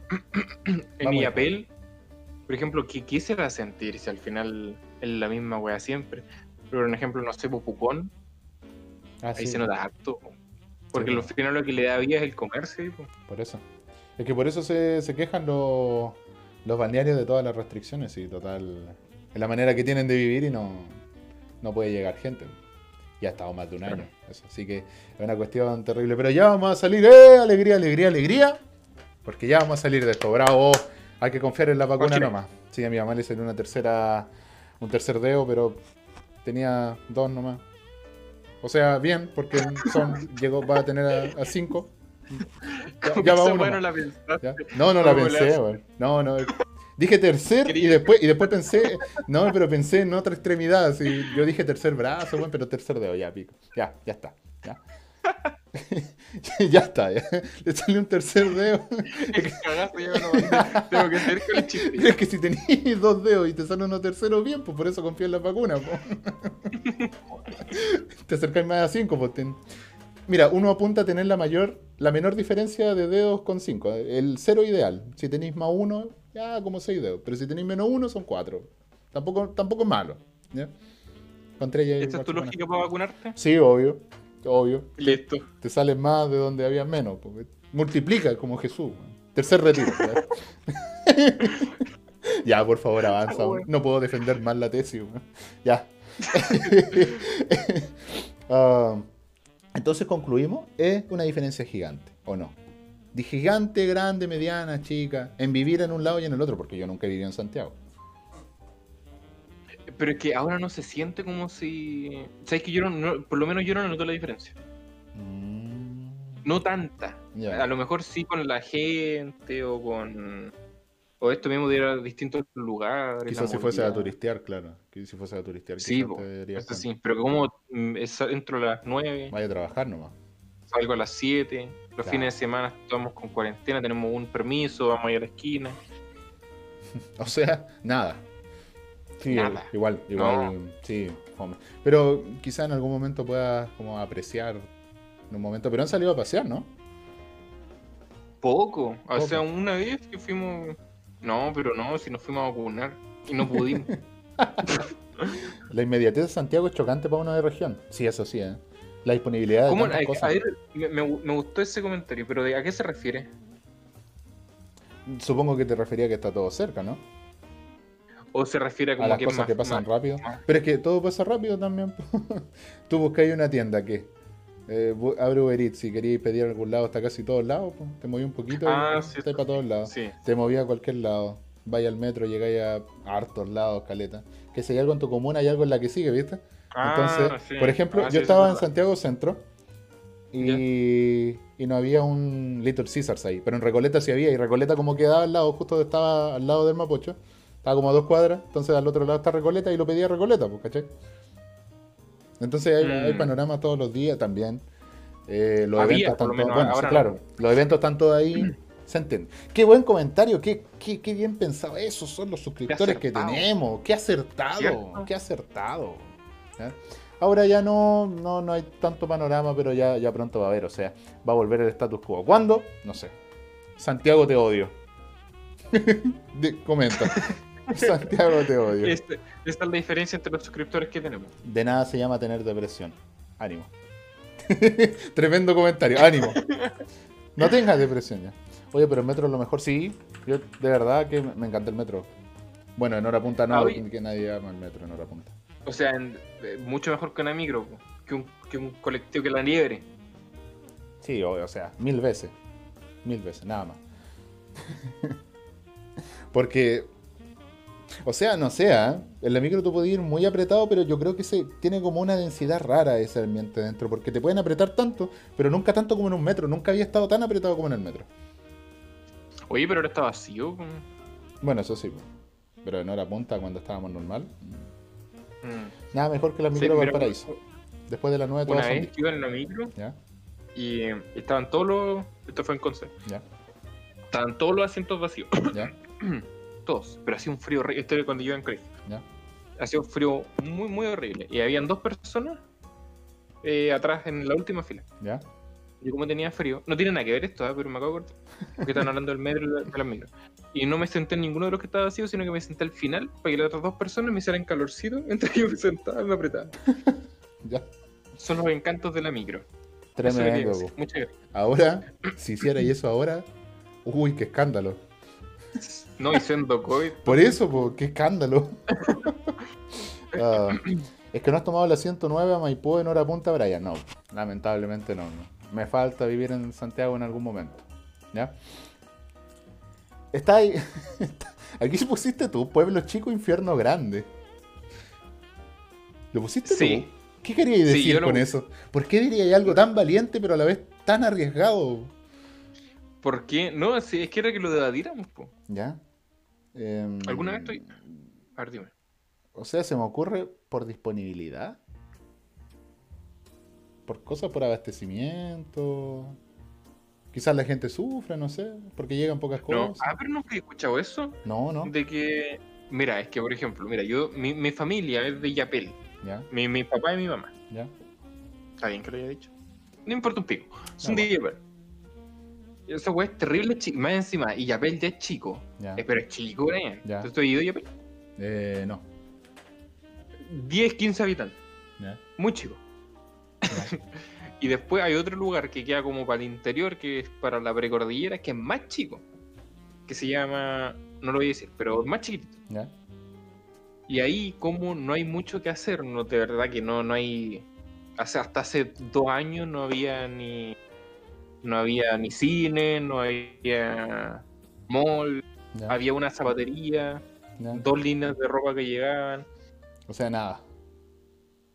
Speaker 2: (clears throat) en. Illapel, por ejemplo, ¿qué, qué se va a sentir si al final es la misma wea siempre? Pero, por ejemplo, no sé, pues, Pucón,
Speaker 1: Ah,
Speaker 2: ahí
Speaker 1: sí,
Speaker 2: se nota harto. Porque
Speaker 1: Sí,
Speaker 2: al final lo que le da vida es el comercio.
Speaker 1: Por eso. Es que por eso se, se quejan los, los balnearios de todas las restricciones y total. Es la manera que tienen de vivir y no, no puede llegar gente. Ya ha estado más de un año. Eso. Así que es una cuestión terrible. Pero ya vamos a salir. ¡Eh! Alegría, alegría, alegría. Porque ya vamos a salir de esto. Bravo. Hay que confiar en la vacuna nomás. Sí, a mi mamá le salió una tercera. Un tercer dedo, pero tenía dos nomás. O sea, bien, porque son, llegó, va a tener a, a cinco. (laughs) Ya, ya va uno
Speaker 2: no la pensaste.
Speaker 1: ¿Ya? No, no la
Speaker 2: ¿Cómo le
Speaker 1: pensé, weón. No, no. Dije tercer y después, y después pensé, no, pero pensé en otra extremidad. yo dije tercer brazo, weón, pero tercer dedo, ya, pico. Ya, ya está. Ya, (laughs) ya está, ya. Le salió un tercer dedo. (laughs)
Speaker 2: Cagazo, no- Tengo que con el chiste.
Speaker 1: Es que si tenías dos dedos y te sale uno tercero, bien, pues por eso confío en las vacunas. (laughs) te acercáis más a cinco, pues. ten- Mira, uno apunta a tener la mayor, la menor diferencia de dedos con cinco. El cero ideal. Si tenéis más uno, ya como seis dedos. Pero si tenéis menos uno, son cuatro. Tampoco, tampoco es malo. ¿ya?
Speaker 2: ¿Esta es tu lógica para vacunarte?
Speaker 1: Sí, obvio. Obvio.
Speaker 2: Listo.
Speaker 1: Te sale más de donde había menos. porque multiplica como Jesús. Tercer retiro. (laughs) ¿ya? Por favor, avanza. No puedo defender más la tesis. Ya. (laughs) Ah, entonces concluimos, es una diferencia gigante, ¿o no? De gigante, grande, mediana, chica, en vivir en un lado y en el otro, porque yo nunca vivido en Santiago.
Speaker 2: Pero es que ahora no se siente como si. ¿Sabes que yo no, no- por lo menos yo no noto la diferencia?
Speaker 1: Mm,
Speaker 2: No tanta. A lo mejor sí con la gente o con. O esto mismo de ir a distintos lugares.
Speaker 1: Quizás si fuese a turistear, claro. Que si fuese a turistear,
Speaker 2: Sí,
Speaker 1: quizás
Speaker 2: po, eso sí. Pero como mm, es- entro a las 9,
Speaker 1: Vaya a trabajar nomás.
Speaker 2: salgo a las 7, los
Speaker 1: Claro.
Speaker 2: fines de semana estamos con cuarentena, tenemos un permiso, vamos a ir a la esquina. (laughs)
Speaker 1: O sea, nada. Sí,
Speaker 2: nada.
Speaker 1: igual, igual, sí, fome. Pero quizá en algún momento puedas como apreciar en un momento. Pero han salido a pasear, ¿no?
Speaker 2: Poco. O sea, una vez que fuimos. No, pero no, si nos fuimos a vacunar y no pudimos. (laughs)
Speaker 1: La inmediatez de Santiago es chocante para una de región. Sí, eso sí, ¿eh? La disponibilidad de
Speaker 2: ¿Cómo?
Speaker 1: tantas
Speaker 2: A,
Speaker 1: cosas.
Speaker 2: a ver, me, me- gustó ese comentario, pero ¿de a qué se refiere?
Speaker 1: Supongo que te refería a que está todo cerca, ¿no?
Speaker 2: ¿O se refiere a como
Speaker 1: a las
Speaker 2: que
Speaker 1: cosas
Speaker 2: más,
Speaker 1: que pasan
Speaker 2: más-
Speaker 1: rápido.
Speaker 2: más-
Speaker 1: Pero es que todo pasa rápido también. (laughs) Tú buscáis una tienda que eh, abre Uber Eats si querías pedir a algún lado, está casi todos lados. po. Te moví un poquito
Speaker 2: Ah,
Speaker 1: y
Speaker 2: sí,
Speaker 1: para todos lados.
Speaker 2: Sí.
Speaker 1: Te moví a cualquier lado. Vais al metro, llegáis a hartos lados, caleta. Que si hay algo en tu comuna, hay algo en la que sigue, ¿viste?
Speaker 2: Ah,
Speaker 1: Entonces,
Speaker 2: sí.
Speaker 1: por ejemplo,
Speaker 2: Ah,
Speaker 1: yo estaba
Speaker 2: es
Speaker 1: en. Santiago Centro y, y no había un Little Caesars ahí, pero en Recoleta sí había, y Recoleta como quedaba al lado, justo estaba al lado del Mapocho, estaba como a dos cuadras, entonces al otro lado está Recoleta y lo pedía Recoleta, pues, ¿cachai? Entonces hay,
Speaker 2: Mm.
Speaker 1: hay panorama todos los días también. Eh, los
Speaker 2: Había,
Speaker 1: eventos
Speaker 2: lo menos,
Speaker 1: bueno, sí,
Speaker 2: ahora no.
Speaker 1: claro, los eventos están todos ahí, (clears throat) se entiende. Qué buen comentario, qué, qué, qué bien pensado, esos son los suscriptores que tenemos, qué acertado,
Speaker 2: ¿Cierto?
Speaker 1: qué acertado. Ahora ya no, no, no hay tanto panorama, pero ya, ya pronto va a haber. O sea, va a volver el status quo. ¿Cuándo? No sé. Santiago te odio. (laughs) De- comenta. (laughs) Santiago te odio.
Speaker 2: Este- esta es la diferencia entre los suscriptores que tenemos.
Speaker 1: De nada se llama tener depresión. Ánimo. (laughs) Tremendo comentario. Ánimo. No tengas depresión ya. Oye, pero el metro es lo mejor. Sí, yo de verdad que me encanta el metro. Bueno, en hora punta no,
Speaker 2: Ah,
Speaker 1: que nadie ama el metro en hora punta.
Speaker 2: O sea, en- eh, mucho mejor que una micro, que un, que un colectivo que la liebre.
Speaker 1: Sí, o sea, mil veces. Mil veces, nada más. (laughs) Porque, o sea, no sea, en la micro tú puedes ir muy apretado, pero yo creo que se, tiene como una densidad rara ese ambiente dentro, porque te pueden apretar tanto, pero nunca tanto como en un metro. Nunca había estado tan apretado como en el metro.
Speaker 2: Oye, pero ahora está vacío.
Speaker 1: Bueno, eso sí, pero en hora punta, cuando estábamos normal,
Speaker 2: Mm.
Speaker 1: nada mejor que la
Speaker 2: Sí,
Speaker 1: micro
Speaker 2: mira,
Speaker 1: Valparaíso. Después de las 9
Speaker 2: Una
Speaker 1: todas son
Speaker 2: vez iba en la micro
Speaker 1: ¿Ya?
Speaker 2: y eh, estaban todos los. Esto fue en Conce.
Speaker 1: ¿Ya?
Speaker 2: Estaban todos los asientos vacíos.
Speaker 1: ¿Ya? (clears throat)
Speaker 2: todos. Pero hacía un frío horrible. Esto era cuando yo iba en.
Speaker 1: ¿Ya?
Speaker 2: Hacía un frío muy, muy horrible. Y habían dos personas eh, atrás en la última fila.
Speaker 1: ¿Ya?
Speaker 2: Yo como tenía frío, no tiene nada que ver esto, ¿eh? pero me acabo de cortar. Porque están hablando del metro y de la- de las micros. Y no me senté en ninguno de los que estaba vacío, sino que me senté al final para que las otras dos personas me hicieran calorcito mientras yo me sentaba y me apretaba. (laughs)
Speaker 1: ¿Ya?
Speaker 2: Son los encantos de la micro.
Speaker 1: Tremendo.
Speaker 2: Muchas gracias.
Speaker 1: Ahora, si hiciera y eso ahora, uy, qué escándalo. (laughs)
Speaker 2: No, y siendo COVID.
Speaker 1: Por eso, po, qué escándalo. (laughs) Ah, es que no has tomado la 109 a Maipú en hora punta, Brian. No, lamentablemente no, no. Me falta vivir en Santiago en algún momento. ¿Ya? Está ahí. (laughs) Aquí pusiste tú, pueblo chico, infierno grande. ¿Lo pusiste
Speaker 2: Sí.
Speaker 1: tú? ¿Qué querías
Speaker 2: Sí,
Speaker 1: decir con eso? ¿Por qué dirías algo tan valiente pero a la vez tan arriesgado?
Speaker 2: ¿Por qué? No, es que era que lo debatiéramos, po.
Speaker 1: ¿Ya? Em,
Speaker 2: ¿Alguna vez estoy.? A ver, dime.
Speaker 1: O sea, se me ocurre por disponibilidad. Por cosas por abastecimiento. Quizás la gente sufre, no sé, porque llegan pocas
Speaker 2: No.
Speaker 1: cosas.
Speaker 2: Ah, pero nunca he escuchado eso.
Speaker 1: No, no.
Speaker 2: De que. Mira, es que por ejemplo, mira, yo. Mi, mi familia es de Yapel.
Speaker 1: Ya,
Speaker 2: Mi, mi papá y mi mamá.
Speaker 1: ya.
Speaker 2: Está bien que lo haya dicho. No importa un pico. Son de Yapel. Esa weá es terrible, más encima. Y Yapel ya es chico.
Speaker 1: Ya.
Speaker 2: Eh, pero es chico, Brian.
Speaker 1: Ya.
Speaker 2: ¿Tú has ido a Yapel?
Speaker 1: Eh, no.
Speaker 2: 10, 15 habitantes.
Speaker 1: Ya,
Speaker 2: Muy chico. (laughs) Y después hay otro lugar que queda como para el interior, que es para la precordillera, que es más chico. Que se llama. No lo voy a decir, pero más chiquitito.
Speaker 1: ya.
Speaker 2: Y ahí, como no hay mucho que hacer, no, de verdad que no, no hay. Hasta hace dos años no había ni. No había ni cine, no había mall,
Speaker 1: ya,
Speaker 2: había una zapatería,
Speaker 1: ya.
Speaker 2: dos líneas de ropa que llegaban.
Speaker 1: O sea, nada.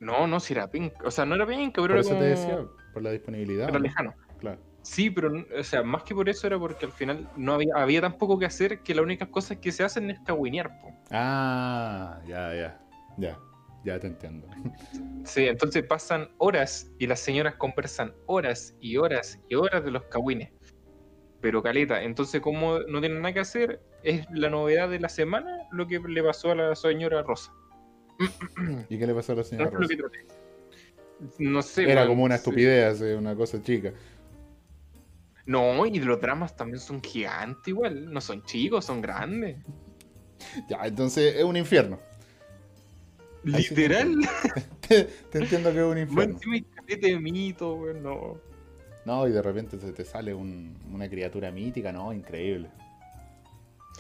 Speaker 2: No, no, si era penca. O sea, no era penca, pero
Speaker 1: Por
Speaker 2: era
Speaker 1: eso
Speaker 2: como.
Speaker 1: te decía, por la disponibilidad.
Speaker 2: Era
Speaker 1: ¿no?
Speaker 2: lejano.
Speaker 1: Claro.
Speaker 2: Sí, pero, o sea, más que por eso era porque al final no había, había tan poco que hacer que las únicas cosas que se hacen es cagüinear, po.
Speaker 1: Ah, ya, ya. Ya, ya te entiendo.
Speaker 2: Sí, entonces pasan horas y las señoras conversan horas y horas y horas de los cagüines. pero caleta. Entonces, como no tienen nada que hacer, es la novedad de la semana lo que le pasó a la señora Rosa. (clears throat)
Speaker 1: ¿Y qué le pasó a la
Speaker 2: No,
Speaker 1: señora
Speaker 2: es lo que
Speaker 1: Rosa?
Speaker 2: No sé.
Speaker 1: Era como una estupidez, eh, una cosa chica.
Speaker 2: No, y los dramas también son gigantes igual. No son chicos, son grandes.
Speaker 1: Ya, entonces es un infierno.
Speaker 2: Literal. (laughs)
Speaker 1: Te, te entiendo que es un infierno.
Speaker 2: de mito, no.
Speaker 1: No, y de repente se te sale un- una criatura mítica, ¿no? Increíble.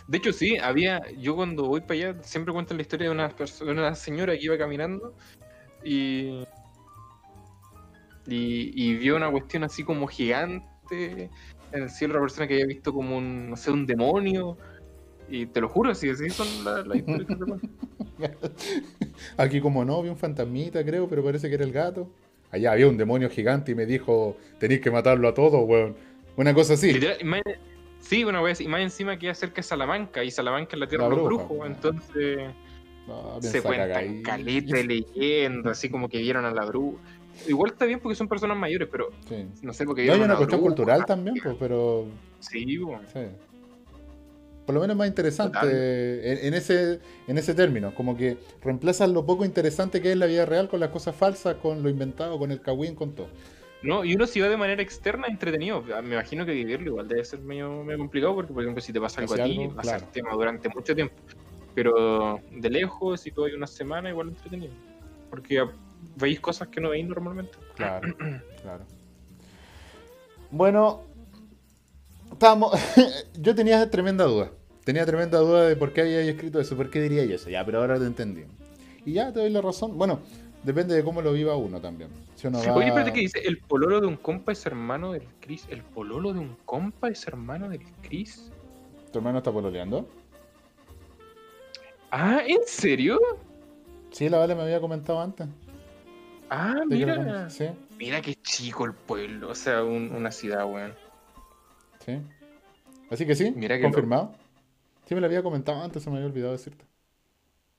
Speaker 2: De hecho, sí, había. Yo cuando voy para allá siempre cuento la historia de una, perso- de una señora que iba caminando y. Y, y vio una cuestión así como gigante en el cielo, una persona que había visto como un, no sé, un demonio. Y te lo juro, así, así son las las historias (laughs) que.
Speaker 1: Aquí como no, vi un fantasmita, creo, pero parece que era el gato. Allá había un demonio gigante y me dijo, tenéis que matarlo a todos, weón. Una cosa así.
Speaker 2: Literal, y más- sí, una vez, y más encima queda cerca de Salamanca, y Salamanca es la tierra
Speaker 1: La
Speaker 2: de los
Speaker 1: bruja,
Speaker 2: brujos, entonces.
Speaker 1: No,
Speaker 2: se cuentan caleta de leyendas, así como que vieron a la bruja. Igual está bien porque son personas mayores, pero
Speaker 1: Sí.
Speaker 2: no sé, porque
Speaker 1: No, hay una
Speaker 2: la
Speaker 1: cuestión
Speaker 2: bruja.
Speaker 1: cultural también, pues, pero
Speaker 2: Sí, bueno.
Speaker 1: sí. Por lo menos más interesante en, en ese, en ese término, como que reemplazan lo poco interesante que es la vida real con las cosas falsas, con lo inventado, con el cagüín, con todo.
Speaker 2: No, y uno si va de manera externa entretenido. Me imagino que vivirlo igual debe ser medio, medio complicado porque, por ejemplo, si te pasa algo
Speaker 1: Pase
Speaker 2: a ti,
Speaker 1: algo,
Speaker 2: va a ser
Speaker 1: claro.
Speaker 2: tema durante mucho tiempo. Pero de lejos, si tú hay una semana, igual entretenido. Porque ah, veis cosas que no veis normalmente.
Speaker 1: Claro, (clears throat) claro. Bueno, estábamos. (laughs) yo tenía tremenda duda. Tenía tremenda duda de por qué había escrito eso, por qué diría yo eso. Ya, pero ahora te entendí. Y ya te doy la razón. Bueno, depende de cómo lo viva uno también. Si uno va...
Speaker 2: Oye, espérate que dice, el pololo de un compa es hermano del Chris. ¿El pololo de un compa es hermano del Chris?
Speaker 1: ¿Tu hermano está pololeando?
Speaker 2: Ah, ¿en serio?
Speaker 1: Sí, la Vale me había comentado antes.
Speaker 2: Ah,
Speaker 1: que
Speaker 2: mira.
Speaker 1: Sí,
Speaker 2: Mira qué chico el pueblo. O sea, un- una ciudad, weón.
Speaker 1: Sí. Así que sí,
Speaker 2: Mira que
Speaker 1: confirmado. Sí, me lo había comentado antes, se me había olvidado decirte.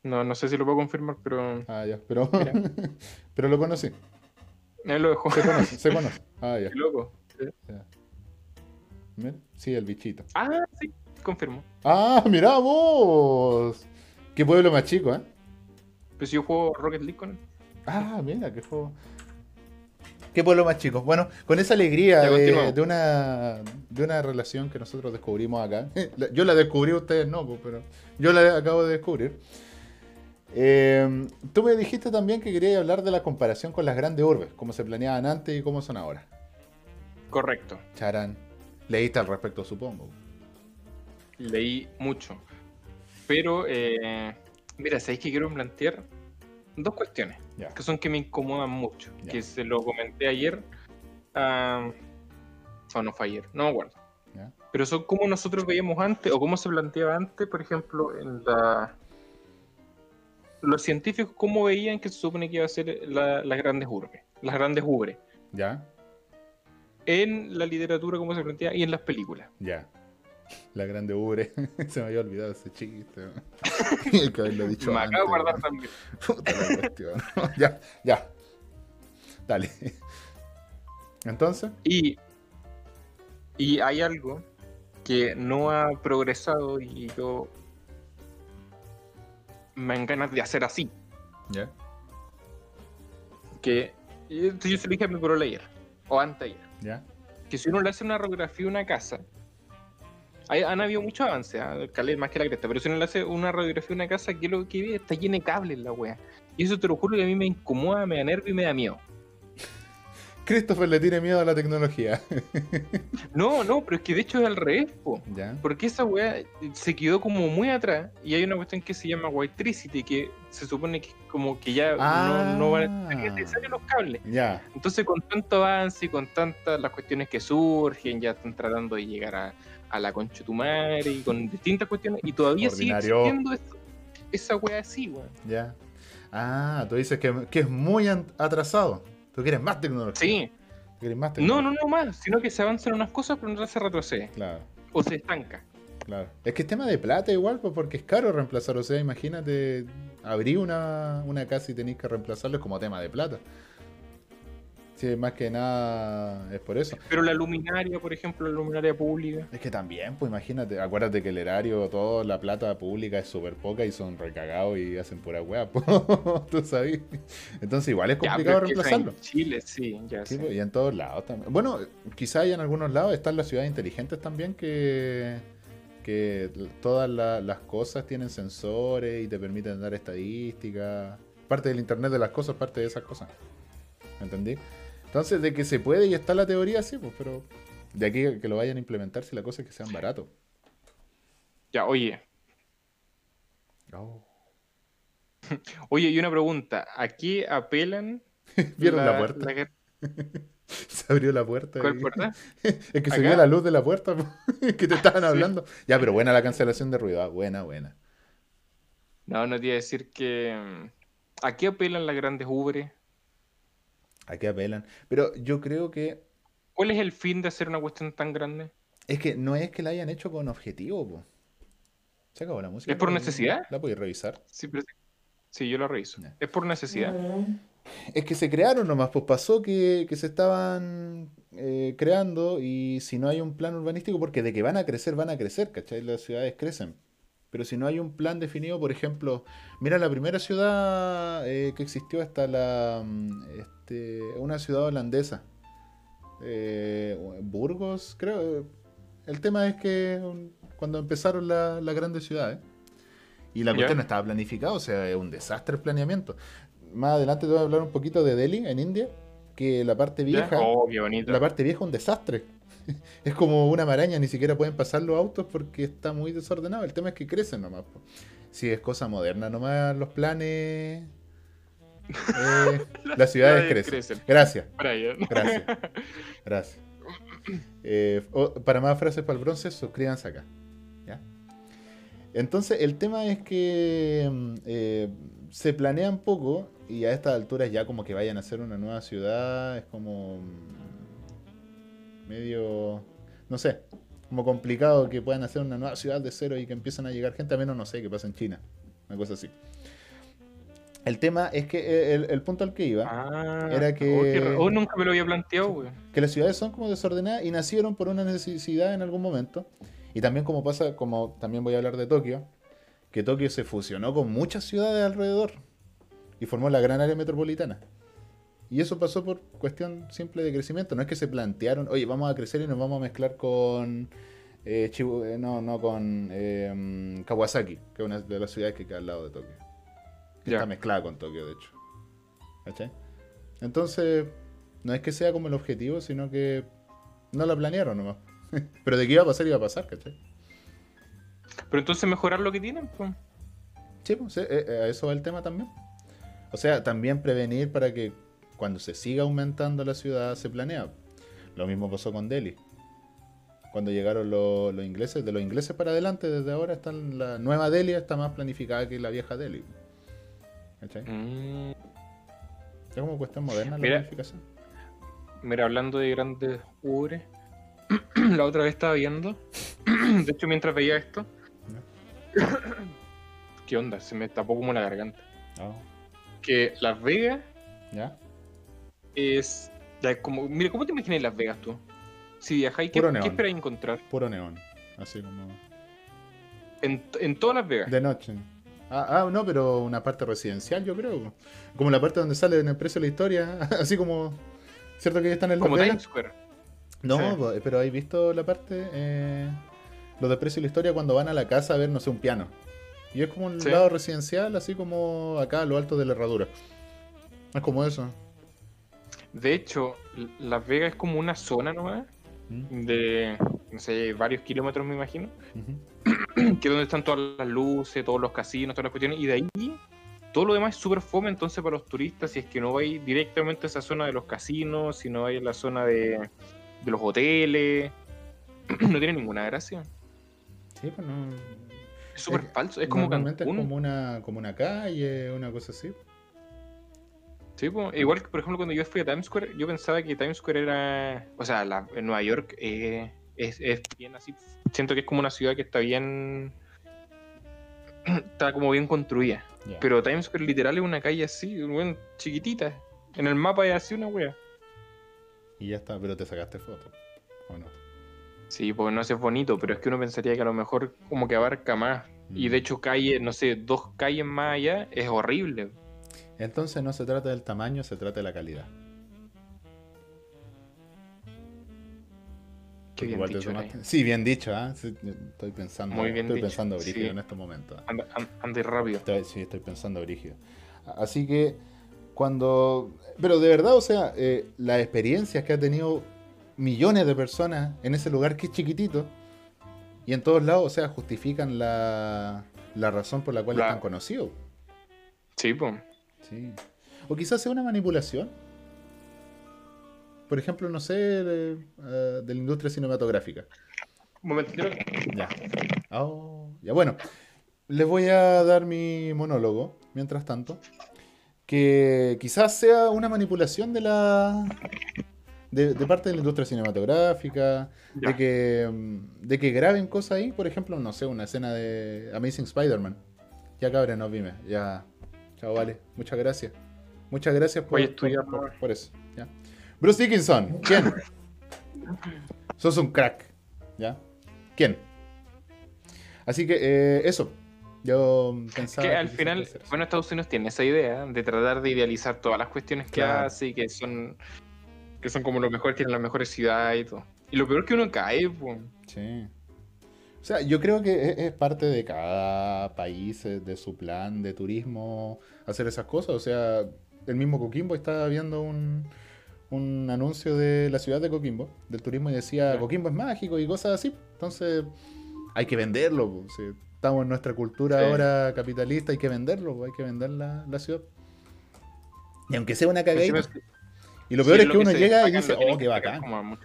Speaker 2: No, no sé si lo puedo confirmar, pero.
Speaker 1: Ah, ya, pero, (laughs) pero lo conocí.
Speaker 2: Lo.
Speaker 1: Se conoce, se conoce. Ah, ya. (laughs)
Speaker 2: Qué loco.
Speaker 1: Sí, el bichito.
Speaker 2: Ah, sí, confirmo.
Speaker 1: Ah, mirá vos. Qué pueblo más chico, ¿eh?
Speaker 2: Pues yo juego Rocket League con él.
Speaker 1: Ah, mira, qué juego. Qué pueblo más chico. Bueno, con esa alegría de, una, de una relación que nosotros descubrimos acá. (laughs) Yo la descubrí, ustedes no, pues, pero yo la acabo de descubrir. Eh, tú me dijiste también que querías hablar de la comparación con las grandes urbes, cómo se planeaban antes y cómo son ahora.
Speaker 2: Correcto.
Speaker 1: Charán. Leíste al respecto, supongo.
Speaker 2: Leí mucho. Pero, eh, mira, ¿sabéis que quiero plantear? Dos cuestiones Que son que me incomodan mucho.
Speaker 1: Ya.
Speaker 2: Que se lo comenté ayer. ah, o no fue ayer, no me acuerdo. Pero son como nosotros veíamos antes, o cómo se planteaba antes, por ejemplo, en la. Los científicos, cómo veían que se supone que iba a ser la- las grandes urbes, las grandes ubres,
Speaker 1: ¿Ya?
Speaker 2: en la literatura, cómo se plantea, y en las películas.
Speaker 1: Ya. La grande ubre. (laughs) se me había olvidado ese chiste. Hay (laughs) que haberlo dicho
Speaker 2: me acabo de guardar
Speaker 1: ¿no?
Speaker 2: también.
Speaker 1: Puta la cuestión. (laughs) ya, ya. Dale. Entonces,
Speaker 2: Y, y hay algo que no ha progresado y yo me dan ganas de hacer así.
Speaker 1: ya.
Speaker 2: Que esto yo se lo dije a mi ayer, o antes ayer,
Speaker 1: Ya.
Speaker 2: que si uno le hace una radiografía a una casa, hay- han habido muchos avances, ¿ah? Calé más que la cresta, pero si uno le hace una radiografía a una casa, que lo que ve está llena de cables la wea. Y eso te lo juro que a mí me incomoda, me da nervio y me da miedo. (laughs)
Speaker 1: Christopher le tiene miedo a la tecnología. (laughs)
Speaker 2: No, no, pero es que de hecho es al revés, po.
Speaker 1: ya.
Speaker 2: Porque esa weá se quedó como muy atrás y hay una cuestión que se llama Whitetricity que se supone que como que ya
Speaker 1: Ah.
Speaker 2: no, no van a ser necesarios los cables.
Speaker 1: Ya.
Speaker 2: Entonces con tanto avance y con tantas las cuestiones que surgen, ya están tratando de llegar a, a la concha de tu madre y con distintas cuestiones y todavía sigue
Speaker 1: Ordinario.
Speaker 2: existiendo eso- esa weá así, weón.
Speaker 1: Ya. Ah, tú dices que, que es muy atrasado. Tú quieres más tecnología.
Speaker 2: Sí,
Speaker 1: Tú quieres más
Speaker 2: no,
Speaker 1: tecnología.
Speaker 2: no, no más, sino que se avanzan unas cosas pero no se retrocede
Speaker 1: Claro,
Speaker 2: o se estanca.
Speaker 1: claro. Es que es tema de plata igual, pues, porque es caro reemplazar. O sea, imagínate abrir una, una casa y tenéis que reemplazarlo es como tema de plata. Sí, más que nada es por eso.
Speaker 2: Pero la luminaria, por ejemplo, la luminaria pública.
Speaker 1: Es que también, pues imagínate, acuérdate que el erario, toda la plata pública es súper poca y son recagados y hacen pura hueá, (laughs) tú sabes. Entonces igual es complicado reemplazarlo.
Speaker 2: En Chile, sí, ya sí,
Speaker 1: pues, y en todos lados también. Bueno, quizá hay en algunos lados, están las ciudades inteligentes también que, que todas las cosas tienen sensores y te permiten dar estadísticas. Parte del Internet de las cosas, parte de esas cosas. ¿Entendí? Entonces, de que se puede y está la teoría, sí, pues, pero de aquí que lo vayan a implementar si la cosa es que sean baratos.
Speaker 2: Ya, oye. Oh. (laughs) Oye, y una pregunta. ¿A qué apelan? (laughs)
Speaker 1: ¿Vieron la, puerta? (laughs) se abrió la puerta.
Speaker 2: ¿Cuál puerta?
Speaker 1: es que se vio la luz de la puerta que te estaban hablando. Ya, pero buena la cancelación de ruido. Ah, buena, buena.
Speaker 2: No, no te iba a decir que. Mm, ¿A qué apelan las grandes ubres?
Speaker 1: ¿A qué apelan? Pero yo creo que.
Speaker 2: ¿Cuál es el fin de hacer una cuestión tan grande?
Speaker 1: Es que no es que la hayan hecho con objetivo, po. Se acabó la música.
Speaker 2: ¿Es por necesidad?
Speaker 1: ¿La podéis revisar?
Speaker 2: Sí, pero... sí, yo la reviso. ¿Es por necesidad?
Speaker 1: Es que se crearon nomás, pues pasó que, se estaban eh, creando y si no hay un plan urbanístico, porque de que van a crecer, van a crecer, ¿cachai? Las ciudades crecen. Pero si no hay un plan definido, por ejemplo, mira la primera ciudad eh, que existió hasta la mm, este, una ciudad holandesa, eh, Burgos, creo. El tema es que cuando empezaron las grandes ciudades y la cuestión no estaba planificada, o sea, es un desastre el planeamiento. Más adelante te voy a hablar un poquito de Delhi en India, que la parte vieja,
Speaker 2: oh,
Speaker 1: la parte vieja es un desastre (laughs) es como una maraña, ni siquiera pueden pasar los autos porque está muy desordenado. El tema es que crecen nomás. Si es cosa moderna nomás, los planes. (laughs) Eh, las ciudades crecen. Gracias. Gracias. (laughs) Gracias. Eh, para más frases para el bronce, suscríbanse acá. Entonces, el tema es que mm, eh, se planean poco y a estas alturas ya como que vayan a ser una nueva ciudad, es como mm, medio, no sé, como complicado que puedan hacer una nueva ciudad de cero y que empiezan a llegar gente, a menos no sé qué pasa en China, una cosa así. El tema es que eh, el, punto al que iba ah, era que.
Speaker 2: Oh, nunca me lo había planteado, güey.
Speaker 1: Que las ciudades son como desordenadas y nacieron por una necesidad en algún momento. Y también, como pasa, como también voy a hablar de Tokio, que Tokio se fusionó con muchas ciudades alrededor y formó la gran área metropolitana. Y eso pasó por cuestión simple de crecimiento. No es que se plantearon, oye, vamos a crecer y nos vamos a mezclar con. Eh, eh no, no, con eh, Kawasaki, que es una de las ciudades que queda al lado de Tokio. Está mezclada con Tokio, de hecho. ¿Cachai? Entonces, no es que sea como el objetivo, sino que no la planearon nomás. (laughs) Pero de qué iba a pasar, iba a pasar, ¿cachai?
Speaker 2: Pero entonces mejorar lo que tienen, pues.
Speaker 1: Sí, pues, eh, a eso va el tema también. O sea, también prevenir para que cuando se siga aumentando la ciudad se planea. Lo mismo pasó con Delhi. Cuando llegaron los, ingleses, de los ingleses para adelante, desde ahora está la nueva Delhi está más planificada que la vieja Delhi. ¿Cachai? Mm. Es como cuestión moderna la planificación.
Speaker 2: Mira, hablando de grandes ubres, (clears throat) la otra vez estaba viendo, (clears throat) de hecho mientras veía esto, ¿qué onda? Se me tapó como la garganta. Oh. Que Las Vegas
Speaker 1: ¿Ya?
Speaker 2: Es. como, mira, ¿cómo te imaginas Las Vegas tú? Si viajáis, ¿qué, ¿qué esperáis encontrar?
Speaker 1: Puro neón. Así como.
Speaker 2: En, en todas Las Vegas.
Speaker 1: De noche. Ah, ah, no, pero una parte residencial, yo creo. Como la parte donde sale en el precio de la historia. (laughs) así como. ¿Cierto que ya están en
Speaker 2: Las Como Times Square.
Speaker 1: No, pero ¿habéis visto la parte? Eh, los de precio de la historia cuando van a la casa a ver, no sé, un piano. Y es como un lado residencial, así como acá a lo alto de la herradura. Es como eso.
Speaker 2: De hecho, Las Vegas es como una zona nomás mm. de, no sé, varios kilómetros me imagino, (clears throat) que es donde están todas las luces, todos los casinos, todas las cuestiones, y de ahí todo lo demás es súper fome entonces para los turistas, si es que no vais directamente a esa zona de los casinos, si no vais a la zona de, los hoteles, (clears throat) no tiene ninguna gracia.
Speaker 1: Sí, pues no...
Speaker 2: Es súper falso, es como
Speaker 1: Cancún. Es como una, como una calle, una cosa así.
Speaker 2: Sí, igual que por ejemplo cuando yo fui a Times Square, yo pensaba que Times Square era, o sea, en Nueva York eh, es, bien así, siento que es como una ciudad que está bien, (clears throat) está como bien construida, pero Times Square literal es una calle así, chiquitita, en el mapa es así una wea.
Speaker 1: Y ya está, pero te sacaste foto. ¿O no?
Speaker 2: Sí, porque no es bonito, pero es que uno pensaría que a lo mejor como que abarca más. Y
Speaker 1: Mm.
Speaker 2: de hecho, calle, no sé, dos calles más allá es horrible.
Speaker 1: Entonces no se trata del tamaño, se trata de la calidad.
Speaker 2: Qué bien dicho.
Speaker 1: Sí, bien dicho, ¿ah? Estoy pensando,
Speaker 2: Muy bien
Speaker 1: estoy
Speaker 2: dicho,
Speaker 1: pensando brígido
Speaker 2: sí.
Speaker 1: en estos momentos. ¿ah?
Speaker 2: Anda, an- anda rápido.
Speaker 1: Estoy- sí, estoy pensando brígido. Así que cuando... Pero de verdad, o sea, eh, las experiencias que ha tenido millones de personas en ese lugar que es chiquitito y en todos lados, o sea, justifican la, la razón por la cual
Speaker 2: La-
Speaker 1: están conocidos.
Speaker 2: Sí, pues.
Speaker 1: Sí. O quizás sea una manipulación. Por ejemplo, no sé, de, eh, de la industria cinematográfica.
Speaker 2: Un momentito.
Speaker 1: Ya. Oh, ya bueno. Les voy a dar mi monólogo, mientras tanto. Que quizás sea una manipulación de la. De, de parte de la industria cinematográfica.
Speaker 2: Ya.
Speaker 1: De que, mm, de que graben cosas ahí. Por ejemplo, no sé, una escena de Amazing Spider-Man. Ya cabrón, nos vime. Ya. Chao, vale. Muchas gracias. Muchas gracias por,
Speaker 2: estudiar,
Speaker 1: por, por-
Speaker 2: ¿no?
Speaker 1: por eso. ¿ya? Bruce Dickinson. ¿Quién? (laughs) Sos un crack. ¿Ya? ¿Quién? Así que eh, eso. Yo pensaba.
Speaker 2: Que al
Speaker 1: quizás
Speaker 2: final, bueno, Estados Unidos tiene esa idea de tratar de idealizar todas las cuestiones que
Speaker 1: Claro.
Speaker 2: hace y que son, que son como los mejores, tienen las mejores ciudades y todo. Y lo peor es que uno cae, pues.
Speaker 1: Sí. O sea, yo creo que es, es parte de cada país, eh, de su plan de turismo, hacer esas cosas. O sea, el mismo Coquimbo estaba viendo un, un anuncio de la ciudad de Coquimbo, del turismo, y decía. Coquimbo es mágico y cosas así. Entonces, hay que venderlo. po. Si estamos en nuestra cultura
Speaker 2: Sí.
Speaker 1: ahora capitalista, hay que venderlo, po, hay que vender la, la ciudad. Y aunque sea una
Speaker 2: Encima
Speaker 1: cagadita. Y lo peor es que uno llega y dice, oh, qué bacán.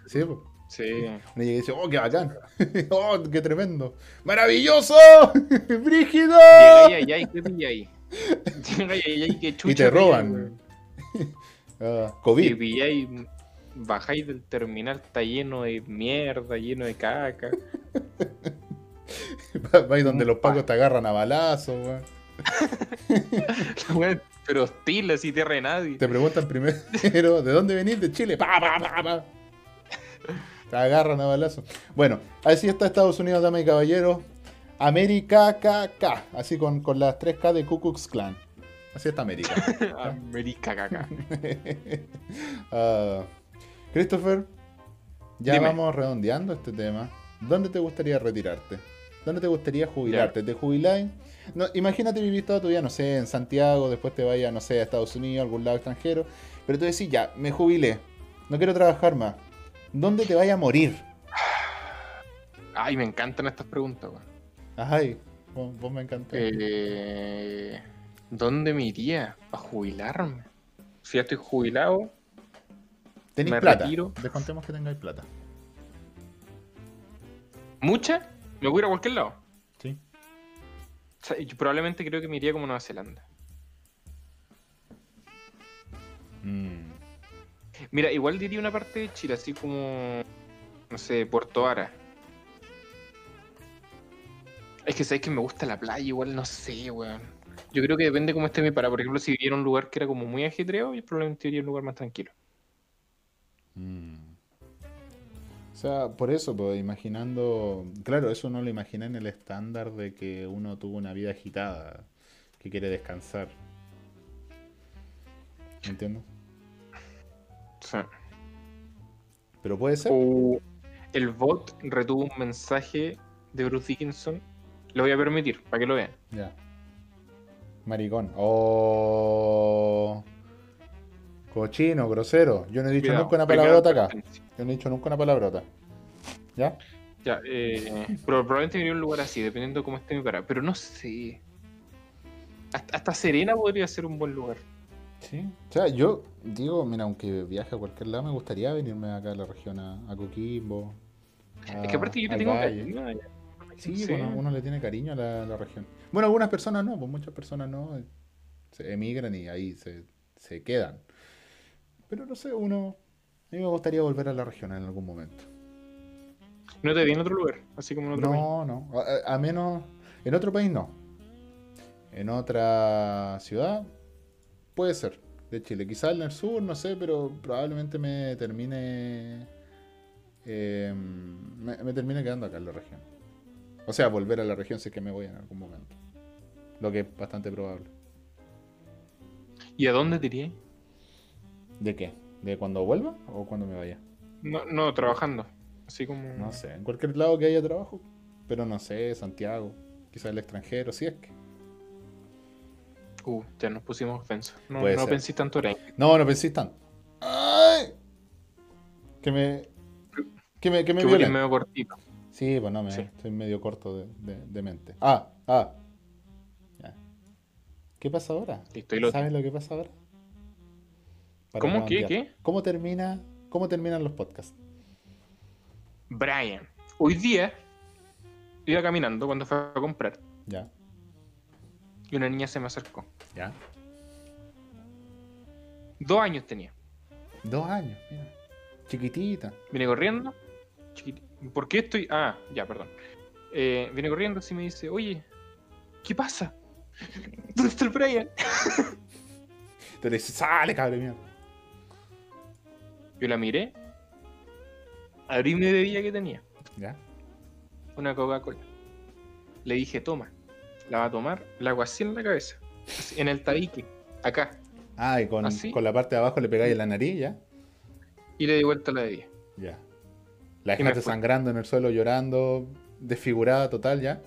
Speaker 1: Sí, po.
Speaker 2: Sí.
Speaker 1: Uno llega y dice, oh, qué bacán. (laughs) oh, qué tremendo. ¡Maravilloso! (laughs) ¡Brígido!
Speaker 2: Llega y ahí, ¿qué pilla ahí? (laughs) Llega y ahí, qué chucha.
Speaker 1: Y te roban.
Speaker 2: weón.
Speaker 1: Ah,
Speaker 2: Y
Speaker 1: COVID.
Speaker 2: pilláis, bajáis del terminal, está lleno de mierda, lleno de caca.
Speaker 1: Vais donde los pacos te agarran a balazos, weón.
Speaker 2: Weón, Pero hostil, así tierra de nadie.
Speaker 1: Te preguntan primero, ¿de dónde venís? De Chile. Pa, pa, pa, pa. Te agarran a balazos. Bueno, así está Estados Unidos, damas y caballeros. América KK. Así con, con las 3K de Ku Klux Klan. Así está América. (laughs)
Speaker 2: América caca. (laughs)
Speaker 1: Ah, Christopher, ya
Speaker 2: Dime.
Speaker 1: vamos redondeando este tema. ¿Dónde te gustaría retirarte? ¿Dónde te gustaría jubilarte? ¿Te jubiláis? No, imagínate vivir toda tu vida, no sé, en Santiago, después te vayas, no sé, a Estados Unidos, a algún lado extranjero, pero tú decís, ya, me jubilé, no quiero trabajar más. ¿Dónde te vayas a morir?
Speaker 2: Ay, me encantan estas preguntas, weón.
Speaker 1: Ay, vos, vos me encantó.
Speaker 2: Eh, ¿Dónde me iría? ¿A jubilarme? Si ya estoy jubilado,
Speaker 1: Tenéis plata.
Speaker 2: retiro.
Speaker 1: Descontemos que tengáis plata.
Speaker 2: ¿mucha? Me voy a ir a cualquier lado.
Speaker 1: Sí.
Speaker 2: O sea, yo probablemente creo que me iría como a Nueva Zelanda.
Speaker 1: Mm,
Speaker 2: Mira, igual diría una parte de Chile, así como, no sé, Puerto Ara. Es que sabes que me gusta la playa, igual no sé, weón. Yo creo que depende cómo esté mi para. Por ejemplo, si viviera en un lugar que era como muy ajetreado, yo probablemente iría a un lugar más tranquilo.
Speaker 1: Mm. O sea, por eso, pues, imaginando, claro, eso no lo imaginé en el estándar de que uno tuvo una vida agitada, que quiere descansar. ¿Entiendes? Pero puede ser.
Speaker 2: o el bot retuvo un mensaje de Bruce Dickinson. Lo voy a permitir, para que lo vean.
Speaker 1: Ya. Maricón. Oh. Cochino, grosero. Yo no he dicho
Speaker 2: Cuidado,
Speaker 1: nunca una palabrota acá. Yo no he dicho nunca una palabrota. ¿Ya?
Speaker 2: Ya, eh, pero probablemente me iría a un lugar así, dependiendo de cómo esté mi para. Pero no sé. Hasta, hasta Serena podría ser un buen lugar.
Speaker 1: Sí. O sea, yo digo, mira, aunque viaje a cualquier lado, me gustaría venirme acá a la región, a, a Coquimbo.
Speaker 2: es que aparte yo le tengo
Speaker 1: valle.
Speaker 2: cariño allá.
Speaker 1: Sí,
Speaker 2: Sí.
Speaker 1: Uno, uno le tiene cariño a la, la región. Bueno, algunas personas no, pues muchas personas no. eh, Se emigran y ahí se, se quedan. Pero no sé, uno. A mí me gustaría volver a la región en algún momento.
Speaker 2: No te vi en otro lugar, así como en otro país.
Speaker 1: No, no. A, a menos. En otro país no. En otra ciudad puede ser. de Chile. Quizás en el sur, no sé, pero probablemente me termine. eh, me, me termine quedando acá en la región. O sea, volver a la región si es que me voy en algún momento. Lo que es bastante probable.
Speaker 2: ¿Y a dónde te irías?
Speaker 1: ¿De qué? ¿De cuando vuelva o cuando me vaya?
Speaker 2: No, no, trabajando. Así como.
Speaker 1: No sé, en cualquier lado que haya trabajo. Pero no sé, Santiago, quizás el extranjero, si es que.
Speaker 2: Uh, ya nos pusimos ofensos. No, no pensé tanto en
Speaker 1: No, no pensé tanto. ¡Ay! Que me. Que me, que me
Speaker 2: Que medio cortito.
Speaker 1: Sí, pues no, me,
Speaker 2: Sí.
Speaker 1: estoy medio corto de, de- de mente. Ah, ah. Ya. ¿Qué pasa ahora?
Speaker 2: Listo, lo-
Speaker 1: ¿Sabes lo que pasa ahora? Para
Speaker 2: ¿Cómo? ¿Qué? ¿Qué?
Speaker 1: ¿Cómo termina? ¿Cómo terminan los podcasts?
Speaker 2: Brian. Hoy día iba caminando cuando fue a comprar
Speaker 1: Ya,
Speaker 2: y una niña se me acercó.
Speaker 1: Ya.
Speaker 2: Dos años tenía.
Speaker 1: Dos años, mira. Chiquitita.
Speaker 2: Viene corriendo. chiquiti- ¿Por qué estoy.? Ah, ya, perdón. Eh, viene corriendo así y me dice: Oye, ¿qué pasa? (laughs) ¿Dónde está el Brian?
Speaker 1: Te le dices, sale, cabrón, mierda.
Speaker 2: Yo la miré. Abrí mi bebida que tenía.
Speaker 1: Ya.
Speaker 2: Una Coca-Cola. Le dije: Toma. La va a tomar. La hago así en la cabeza. En el tabique. Acá.
Speaker 1: Ah, y con,
Speaker 2: ¿Así?
Speaker 1: con la parte de abajo le pegáis en la nariz, ya.
Speaker 2: Y le di vuelta la bebida.
Speaker 1: Ya. La dejaste sangrando en el suelo, llorando, desfigurada total, ya.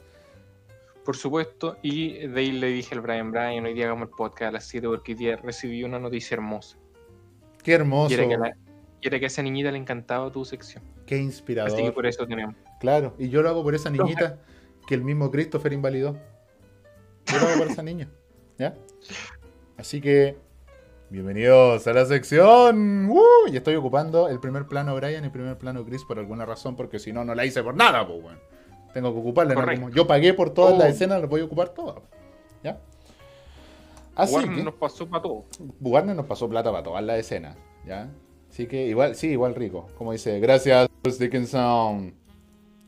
Speaker 2: Por supuesto, y de ahí le dije al Brian, Brian, hoy día hagamos el podcast a las 7 porque hoy día recibí una noticia hermosa.
Speaker 1: Qué hermoso,
Speaker 2: Y era, que a la- y era que a esa niñita le encantaba tu sección.
Speaker 1: qué inspirador.
Speaker 2: Así que por eso tenemos.
Speaker 1: Claro, y yo lo hago por esa niñita que el mismo Christopher invalidó. Yo lo hago por esa niña, (laughs) ¿ya? Así que, bienvenidos a la sección. ¡Uh! Y estoy ocupando el primer plano Brian y el primer plano Chris por alguna razón, porque si no, no la hice por nada, pues, weón. Tengo que ocuparla. en algún- Yo pagué por todas
Speaker 2: Oh.
Speaker 1: las escenas, las voy a ocupar todas, ¿ya? Así
Speaker 2: Warner
Speaker 1: que,
Speaker 2: nos pasó para todo.
Speaker 1: Warner nos pasó plata para todas las escenas, ¿ya? Así que igual, sí, igual rico. Como dice, gracias, Dickinson.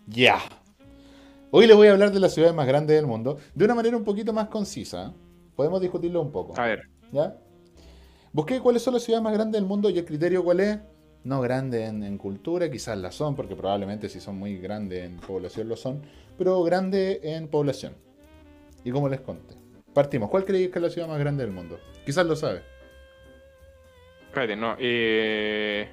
Speaker 1: Ya. Hoy les voy a hablar de las ciudades más grandes del mundo de una manera un poquito más concisa. Podemos discutirlo un poco,
Speaker 2: A ver,
Speaker 1: ¿ya? Busqué cuáles son las ciudades más grandes del mundo y el criterio cuál es. No grande en, en cultura, quizás la son, porque probablemente si son muy grandes en población lo son, pero grande en población. Y como les conté. Partimos. ¿Cuál creéis que es la ciudad más grande del mundo? Quizás lo sabe.
Speaker 2: espérate, no. Eh...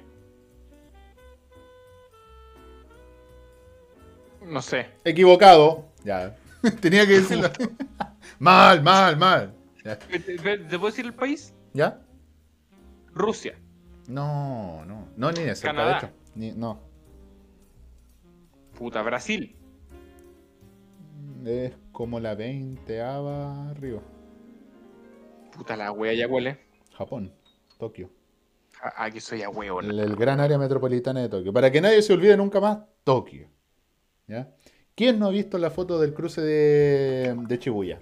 Speaker 2: No sé.
Speaker 1: Equivocado. Ya. (laughs) Tenía que decirlo. (laughs) mal, mal, mal. Ya.
Speaker 2: ¿Te, puedo decir el país?
Speaker 1: ¿Ya?
Speaker 2: Rusia.
Speaker 1: No, no. No, ni de cerca,
Speaker 2: Canadá.
Speaker 1: de hecho. Ni- no.
Speaker 2: Puta, Brasil.
Speaker 1: Es como la 20 arriba.
Speaker 2: Puta, la wea ya huele.
Speaker 1: Japón. Tokio.
Speaker 2: Ah, que soy a huevo.
Speaker 1: El, el gran área metropolitana de Tokio. Para que nadie se olvide nunca más, Tokio. ¿Ya? ¿Quién no ha visto la foto del cruce de, de Shibuya?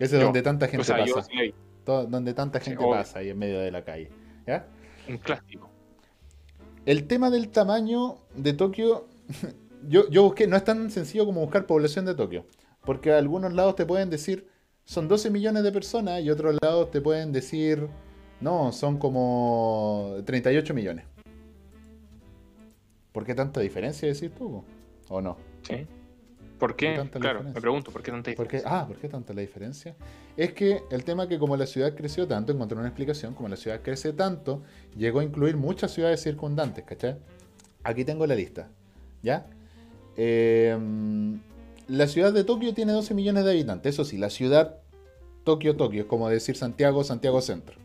Speaker 1: Ese es donde tanta gente
Speaker 2: O sea,
Speaker 1: pasa.
Speaker 2: sí
Speaker 1: donde tanta gente pasa ahí en medio de la calle. ¿Ya?
Speaker 2: Un clásico.
Speaker 1: El tema del tamaño de Tokio, (laughs) yo, yo busqué, no es tan sencillo como buscar población de Tokio, porque a algunos lados te pueden decir son 12 millones de personas y otros lados te pueden decir no, son como 38 millones. ¿Por qué tanta diferencia decir tú? ¿O no?
Speaker 2: ¿Sí? ¿Por
Speaker 1: ¿Qué
Speaker 2: qué?
Speaker 1: tanta la
Speaker 2: Claro,
Speaker 1: diferencia?
Speaker 2: me pregunto, ¿por qué tanta
Speaker 1: ¿Por qué?
Speaker 2: diferencia?
Speaker 1: Ah, ¿por qué tanta la diferencia? Es que el tema que como la ciudad creció tanto, encontré una explicación, como la ciudad crece tanto, llegó a incluir muchas ciudades circundantes, ¿cachai? Aquí tengo la lista, ¿ya? Eh, la ciudad de Tokio tiene 12 millones de habitantes, eso sí, la ciudad Tokio, Tokio, es como decir Santiago, Santiago Centro,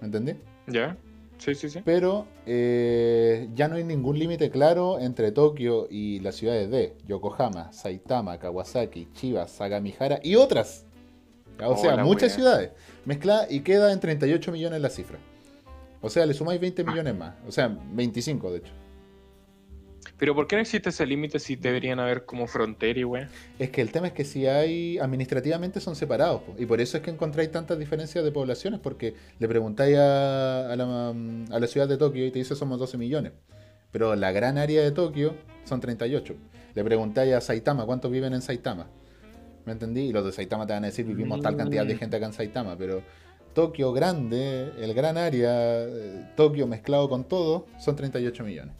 Speaker 1: ¿me entendí?
Speaker 2: ¿Ya? Sí, sí, sí.
Speaker 1: Pero eh, ya no hay ningún límite claro entre Tokio y las ciudades de Yokohama, Saitama, Kawasaki, Chiba, Sagamihara y otras. O sea, muchas
Speaker 2: wea.
Speaker 1: ciudades. Mezclada y queda en 38 millones la cifra. O sea, le sumáis 20
Speaker 2: Ah.
Speaker 1: millones más. O sea, 25 de hecho.
Speaker 2: Pero ¿por qué no existe ese límite si deberían haber como frontera y wea?
Speaker 1: Es que el tema es que si hay, administrativamente son separados. po, y por eso es que encontráis tantas diferencias de poblaciones, porque le preguntáis a, a la, a la ciudad de Tokio y te dice somos 12 millones. Pero la gran área de Tokio son 38. Le preguntáis a Saitama cuántos viven en Saitama. ¿Me entendí? Y los de Saitama te van a decir vivimos tal cantidad de
Speaker 2: Mm.
Speaker 1: gente acá en Saitama, pero Tokio grande, el gran área, eh, Tokio mezclado con todo, son 38 millones.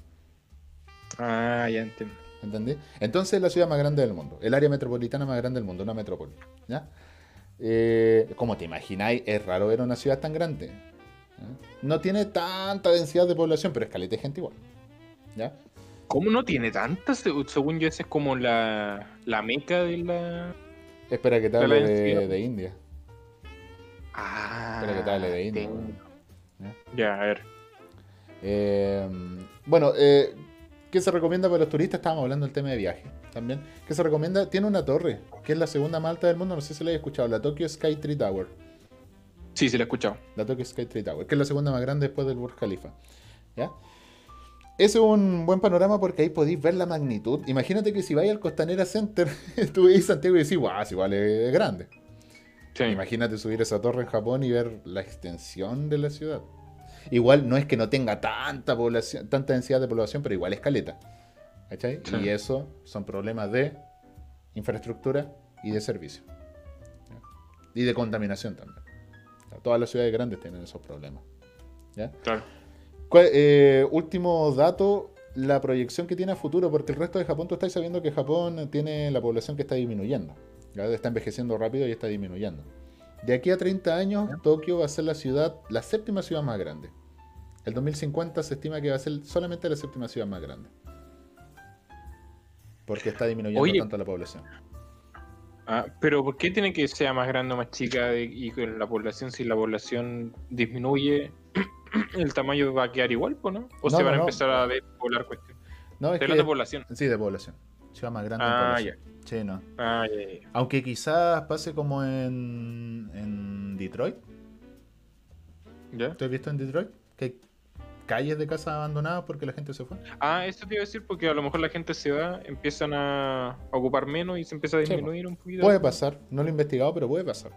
Speaker 2: Ah, ya entiendo.
Speaker 1: ¿Entendí? Entonces es la ciudad más grande del mundo, el área metropolitana más grande del mundo, una metrópoli. ¿ya? Eh, como te imagináis, es raro ver una ciudad tan grande. ¿ya? No tiene tanta densidad de población, pero es caleta de gente igual. ¿ya?
Speaker 2: ¿Cómo no tiene tantas? Se- Según yo, esa es como la, la meca de la.
Speaker 1: Espera que te hable de, India.
Speaker 2: Ah,
Speaker 1: Espera que te hable de India.
Speaker 2: tengo.
Speaker 1: ¿ya?
Speaker 2: Ya, a ver.
Speaker 1: Eh, bueno, eh, ¿qué se recomienda para los turistas? Estábamos hablando del tema de viaje también. ¿Qué se recomienda? Tiene una torre, que es la segunda más alta del mundo, no sé si la hayas escuchado, la Tokyo Sky Tree Tower.
Speaker 2: Sí, sí, la he escuchado.
Speaker 1: La Tokyo Sky Tree Tower, que es la segunda más grande después del Burj Khalifa. ¿Ya? Ese es un buen panorama porque ahí podéis ver la magnitud. Imagínate que si vais al Costanera Center, (laughs) tú veis Santiago y decís, guau, es igual es grande.
Speaker 2: Sí.
Speaker 1: Imagínate subir esa torre en Japón y ver la extensión de la ciudad. Igual no es que no tenga tanta población, tanta densidad de población, pero igual es caleta. ¿Cachai?
Speaker 2: Sí.
Speaker 1: Y eso son problemas de infraestructura y de servicio. Y de contaminación también. Todas las ciudades grandes tienen esos problemas. ¿Ya?
Speaker 2: Claro.
Speaker 1: ¿Cuál- eh, último dato, la proyección que tiene a futuro, porque el resto de Japón, tú estás sabiendo que Japón tiene la población que está disminuyendo. ¿ya? Está envejeciendo rápido y está disminuyendo. De aquí a 30 años, Tokio va a ser la ciudad, la séptima ciudad más grande. El 2050 se estima que va a ser solamente la séptima ciudad más grande. Porque está disminuyendo
Speaker 2: Oye.
Speaker 1: tanto la población.
Speaker 2: Ah, pero ¿por qué tiene que ser más grande o más chica de- y con la población? Si la población disminuye, (clears throat) el tamaño va a quedar igual, ¿o no? ¿O
Speaker 1: No,
Speaker 2: se
Speaker 1: no,
Speaker 2: van a
Speaker 1: no.
Speaker 2: empezar a despoblar cuestiones?
Speaker 1: No, es
Speaker 2: Estoy
Speaker 1: que,
Speaker 2: de población.
Speaker 1: sí, de población. Ciudad más grande en
Speaker 2: Ah,
Speaker 1: población. Sí, no.
Speaker 2: Ah.
Speaker 1: Aunque quizás pase como en, en Detroit.
Speaker 2: ¿Ya?
Speaker 1: ¿Tú has visto en Detroit? Que hay calles de casas abandonadas porque la gente se fue.
Speaker 2: Ah, eso te iba a decir porque a lo mejor la gente se va, empiezan a ocupar menos y se empieza a
Speaker 1: Sí,
Speaker 2: disminuir un poquito.
Speaker 1: Puede pasar, no lo he investigado, pero puede pasar.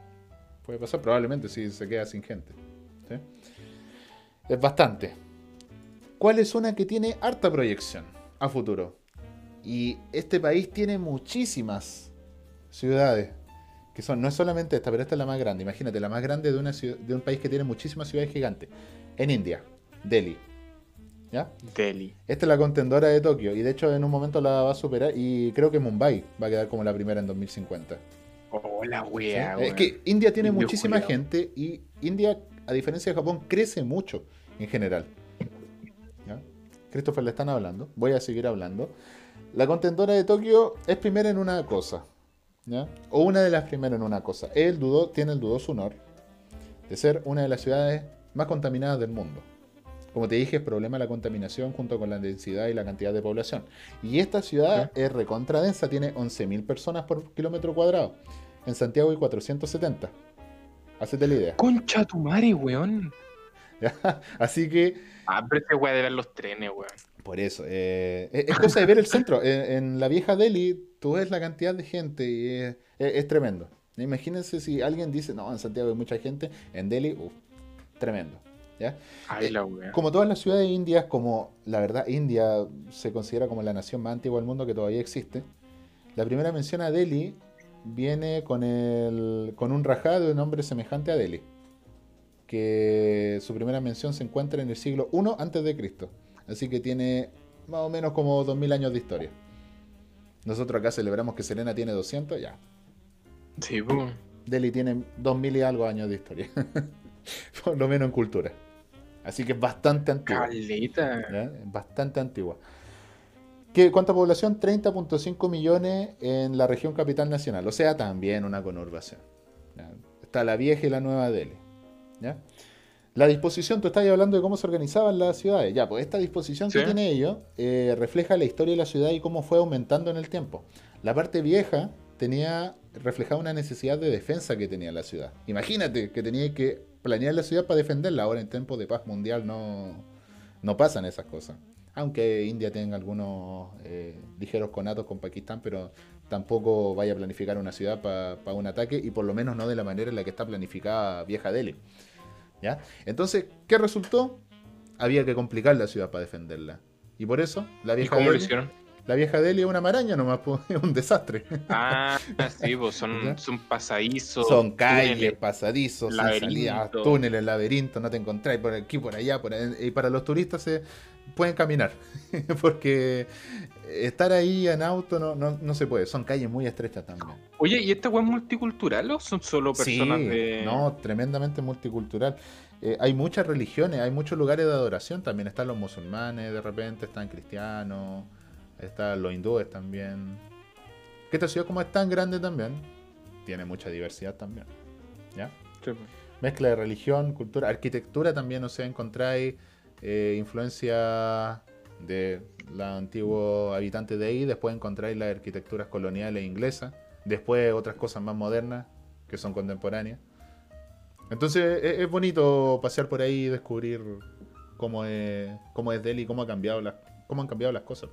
Speaker 1: Puede pasar probablemente si se queda sin gente. ¿sí? Es bastante. ¿Cuál es una que tiene harta proyección a futuro? Y este país tiene muchísimas ciudades. Que son, no es solamente esta, pero esta es la más grande. Imagínate, la más grande de, una ciudad- de un país que tiene muchísimas ciudades gigantes. En India, Delhi. ¿Ya?
Speaker 2: Delhi.
Speaker 1: Esta es la contendora de Tokio y de hecho en un momento la va a superar y creo que Mumbai va a quedar como la primera en 2050.
Speaker 2: Oh, la
Speaker 1: ¿sí?
Speaker 2: wea,
Speaker 1: Es que India tiene
Speaker 2: Indio
Speaker 1: muchísima gente y India, a diferencia de Japón, crece mucho en general. ¿Ya? Christopher le están hablando, voy a seguir hablando. La contendora de Tokio es primera en una cosa, ¿ya? o una de las primeras en una cosa. Él dudó, tiene el dudoso honor de ser una de las ciudades más contaminadas del mundo. Como te dije, es problema la contaminación junto con la densidad y la cantidad de población. Y esta ciudad es recontra densa, tiene 11.000 personas por kilómetro cuadrado. En Santiago hay 470. Hacete la idea.
Speaker 2: Concha tu madre, weón. (laughs)
Speaker 1: ¿ya? Así que,
Speaker 2: Ah, pero ese weá de ver los trenes, weón.
Speaker 1: Por eso, eh, es, es cosa de ver el centro. (laughs) En, en la vieja Delhi, tú ves la cantidad de gente y es, es- es tremendo. Imagínense si alguien dice, no, en Santiago hay mucha gente, en Delhi, uff, tremendo. ¿ya?
Speaker 2: Ay,
Speaker 1: Eh,
Speaker 2: la.
Speaker 1: Como todas las ciudades indias, como la verdad India se considera como la nación más antigua del mundo que todavía existe, la primera mención a Delhi viene con, el, con un rajá de un hombre semejante a Delhi, que su primera mención se encuentra en el siglo I antes de Cristo, así que tiene más o menos como 2000 años de historia. Nosotros acá celebramos que Serena tiene 200, ya.
Speaker 2: Sí, pues.
Speaker 1: Delhi tiene 2000 y algo años de historia, (laughs) por lo menos en cultura. Así que es bastante antigua. Es Bastante antigua. ¿Qué, ¿Cuánta población? 30.5 millones en la región capital nacional. O sea, también una conurbación. ¿ya? Está la vieja y la nueva Delhi. ¿ya? La disposición, tú estás hablando de cómo se organizaban las ciudades. Ya, pues esta disposición que tiene ello eh, refleja la historia de la ciudad y cómo fue aumentando en el tiempo. La parte vieja tenía reflejaba una necesidad de defensa que tenía la ciudad. Imagínate que tenía que planear la ciudad para defenderla. Ahora en tiempos de paz mundial no, no pasan esas cosas. Aunque India tenga algunos eh, ligeros conatos con Pakistán, pero tampoco vaya a planificar una ciudad para un ataque y por lo menos no de la manera en la que está planificada Vieja Delhi. ¿Ya? Entonces, ¿qué resultó? Había que complicar la ciudad para defenderla. Y por eso la
Speaker 2: ¿Y
Speaker 1: Vieja
Speaker 2: lo
Speaker 1: Delhi
Speaker 2: hicieron?
Speaker 1: La vieja Delhi es una maraña nomás, (laughs) es un desastre.
Speaker 2: Ah, sí, pues son, (laughs)
Speaker 1: ¿Ya?
Speaker 2: son pasadizos.
Speaker 1: Son calles,
Speaker 2: túneles.
Speaker 1: pasadizos, sin
Speaker 2: laberinto.
Speaker 1: salida, túneles, laberintos, no te encontráis por aquí, por allá, por ahí. y para los turistas se pueden caminar, (laughs) porque estar ahí en auto no, no, no se puede, son calles muy estrechas también.
Speaker 2: Oye, ¿y esta web es multicultural o son solo personas
Speaker 1: sí,
Speaker 2: de.?
Speaker 1: no, tremendamente multicultural. Eh, hay muchas religiones, hay muchos lugares de adoración también, están los musulmanes de repente, están cristianos, están los hindúes también. Que esta ciudad como es tan grande también, tiene mucha diversidad también. ¿Ya?
Speaker 2: Sí, pues.
Speaker 1: mezcla de religión, cultura, arquitectura también, o sea, encontráis eh, influencia de los antiguos habitantes de ahí, después encontráis las arquitecturas coloniales inglesas, después otras cosas más modernas que son contemporáneas. Entonces es, es bonito pasear por ahí y descubrir cómo es, cómo es Delhi, cómo, ha cambiado las, cómo han cambiado las cosas.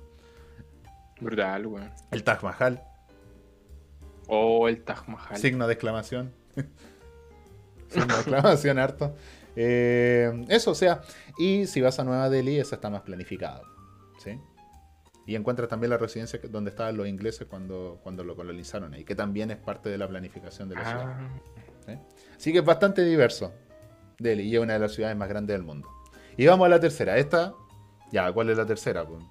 Speaker 2: Brutal, weón.
Speaker 1: El Taj Mahal,
Speaker 2: Oh, el Taj Mahal.
Speaker 1: signo de exclamación. (laughs) signo de exclamación harto. Eh, eso, o sea, y si vas a Nueva Delhi, esa está más planificada. ¿sí? Y encuentras también la residencia que- donde estaban los ingleses cuando, cuando lo colonizaron ahí, que también es parte de la planificación de la ciudad.
Speaker 2: Ah,
Speaker 1: Así que es bastante diverso. Delhi y es una de las ciudades más grandes del mundo. Y vamos a la tercera. Esta, ya, ¿cuál es la tercera? pues?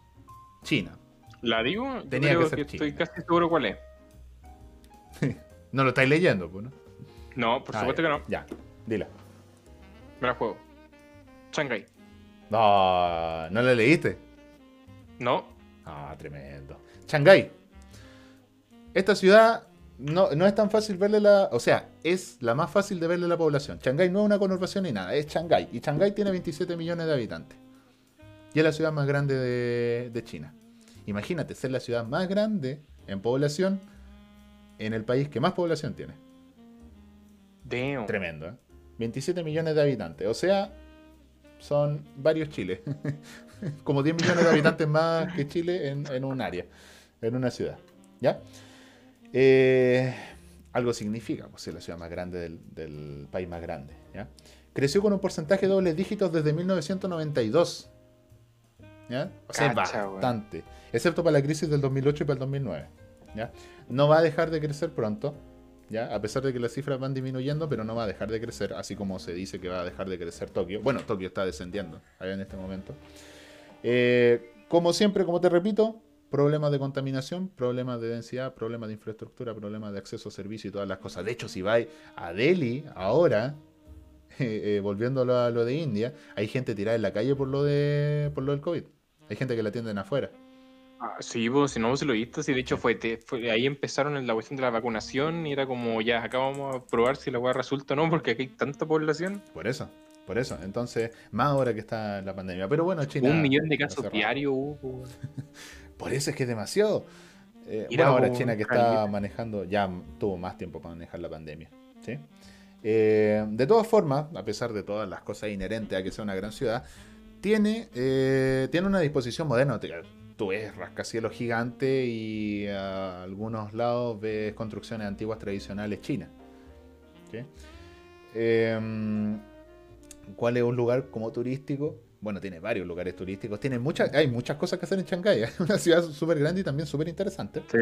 Speaker 1: China.
Speaker 2: ¿La digo? Yo
Speaker 1: Tenía
Speaker 2: creo
Speaker 1: que ser
Speaker 2: Estoy
Speaker 1: China.
Speaker 2: casi seguro cuál es. (laughs)
Speaker 1: No lo estáis leyendo, pues, ¿no?
Speaker 2: No, por
Speaker 1: Ah,
Speaker 2: supuesto
Speaker 1: ya,
Speaker 2: que no.
Speaker 1: Ya, dila.
Speaker 2: Me la juego. Shanghai.
Speaker 1: No, ¿no la leíste?
Speaker 2: No.
Speaker 1: Ah, tremendo. Shanghái. Esta ciudad no, no es tan fácil verle la. O sea, es la más fácil de verle la población. Shanghái no es una conurbación ni nada, es Shanghái. Y Shanghái tiene 27 millones de habitantes. Y es la ciudad más grande de, de China. Imagínate ser la ciudad más grande en población en el país que más población tiene.
Speaker 2: Damn.
Speaker 1: Tremendo, ¿eh? 27 millones de habitantes. O sea, son varios Chiles. (laughs) Como 10 millones de habitantes más que Chile en, en un área, en una ciudad. ¿Ya? Eh, algo significa, pues es la ciudad más grande del, del país más grande. ¿ya? Creció con un porcentaje de dobles dígitos desde 1992. ¿Ya? O sea,
Speaker 2: Cacha,
Speaker 1: bastante. Excepto para la crisis del 2008 y para el 2009. ¿ya? No va a dejar de crecer pronto. ¿Ya? A pesar de que las cifras van disminuyendo, pero no va a dejar de crecer, así como se dice que va a dejar de crecer Tokio. Bueno, Tokio está descendiendo allá en este momento. Eh, como siempre, como te repito, problemas de contaminación, problemas de densidad, problemas de infraestructura, problemas de acceso a servicio y todas las cosas. De hecho, si vais a Delhi ahora, (laughs) eh, eh, volviendo a lo, de India, hay gente tirada en la calle por lo, de, por lo del COVID. Hay gente que la atienden afuera.
Speaker 2: Ah, sí, pues si no vos lo viste, sí, de hecho fue, te- fue- ahí empezaron en la cuestión de la vacunación y era como ya, acá vamos a probar si la weá resulta o no, porque aquí hay tanta población.
Speaker 1: Por eso, por eso. Entonces, más ahora que está la pandemia. Pero bueno, China.
Speaker 2: Un millón de casos diarios hubo. (laughs)
Speaker 1: Por eso es que es demasiado. Eh, bueno, ahora China que está manejando, ya tuvo más tiempo para manejar la pandemia. ¿sí? Eh, de todas formas, a pesar de todas las cosas inherentes a que sea una gran ciudad, tiene, eh, tiene una disposición moderna. Tú ves rascacielos gigantes y a algunos lados ves construcciones antiguas tradicionales chinas. ¿sí? Eh, ¿Cuál es un lugar como turístico? Bueno, tiene varios lugares turísticos. Tiene muchas, hay muchas cosas que hacer en Shanghái. Es (laughs) una ciudad súper grande y también súper interesante.
Speaker 2: Sí.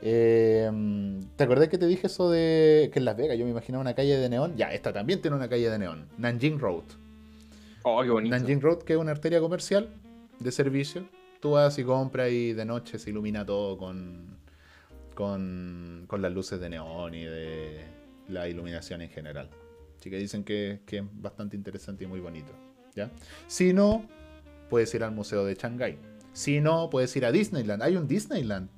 Speaker 1: Eh, ¿Te acordás que te dije eso de que en Las Vegas yo me imaginaba una calle de neón? Ya, esta también tiene una calle de neón. Nanjing Road.
Speaker 2: Oh, qué bonito.
Speaker 1: Nanjing Road, que es una arteria comercial de servicio. Tú vas y compras y de noche se ilumina todo con, con, con las luces de neón y de la iluminación en general. Así que dicen que, que es bastante interesante y muy bonito. ¿ya? Si no, puedes ir al Museo de Shanghái. Si no, puedes ir a Disneyland. Hay un Disneyland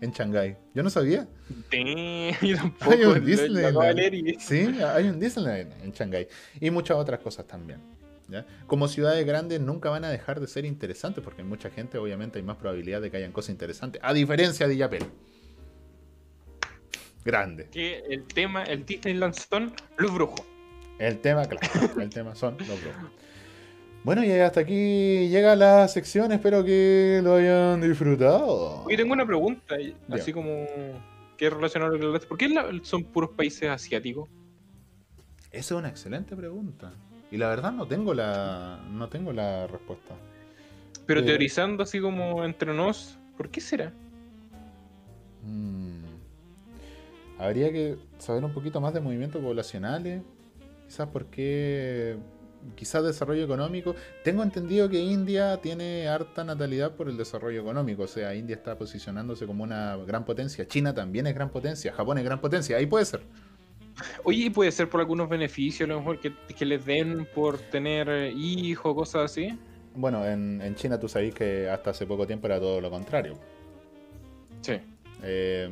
Speaker 1: en Shanghái. Yo no sabía.
Speaker 2: Damn, (laughs) yo tampoco.
Speaker 1: Hay un Disneyland. Sí, hay un Disneyland en Shanghái. Y muchas otras cosas también. ¿Ya? Como ciudades grandes nunca van a dejar de ser interesantes porque hay mucha gente, obviamente hay más probabilidad de que hayan cosas interesantes. A diferencia de Yapel. Grande.
Speaker 2: Que el tema, el Disneyland son los brujos.
Speaker 1: El tema, claro, el tema son los brujos. Bueno, y hasta aquí llega la sección. Espero que lo hayan disfrutado.
Speaker 2: Oye, tengo una pregunta, así como que es relacionado que hablaste. ¿Por qué son puros países asiáticos?
Speaker 1: Esa es una excelente pregunta. Y la verdad no tengo la, no tengo la respuesta.
Speaker 2: Pero
Speaker 1: Eh.
Speaker 2: teorizando así como entre nos, ¿Por qué será?
Speaker 1: Mm. Habría que saber un poquito más de movimientos poblacionales. Quizás porque. Quizás desarrollo económico. Tengo entendido que India tiene harta natalidad por el desarrollo económico. O sea, India está posicionándose como una gran potencia. China también es gran potencia. Japón es gran potencia. Ahí puede ser.
Speaker 2: Oye, ¿y puede ser por algunos beneficios, a lo mejor que, que les den por tener eh, hijos, cosas así.
Speaker 1: Bueno, en, en China tú sabéis que hasta hace poco tiempo era todo lo contrario.
Speaker 2: Sí.
Speaker 1: Eh,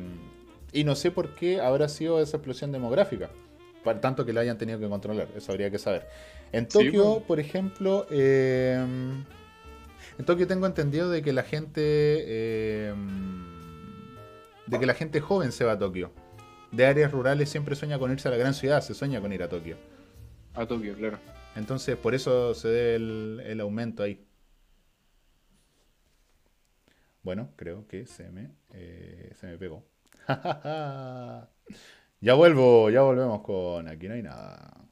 Speaker 1: y no sé por qué habrá sido esa explosión demográfica. Para tanto que la hayan tenido que controlar. Eso habría que saber. En
Speaker 2: Sí,
Speaker 1: Tokio,
Speaker 2: pues.
Speaker 1: por ejemplo, eh, en Tokio tengo entendido de que la gente. eh, de que la gente joven se va a Tokio. De áreas rurales siempre sueña con irse a la gran ciudad, se sueña con ir a Tokio.
Speaker 2: A Tokio, claro.
Speaker 1: Entonces, por eso se debe el, el aumento ahí. Bueno, creo que se me, eh, se me pegó. (laughs) ya vuelvo, ya volvemos con Aquí no hay nada.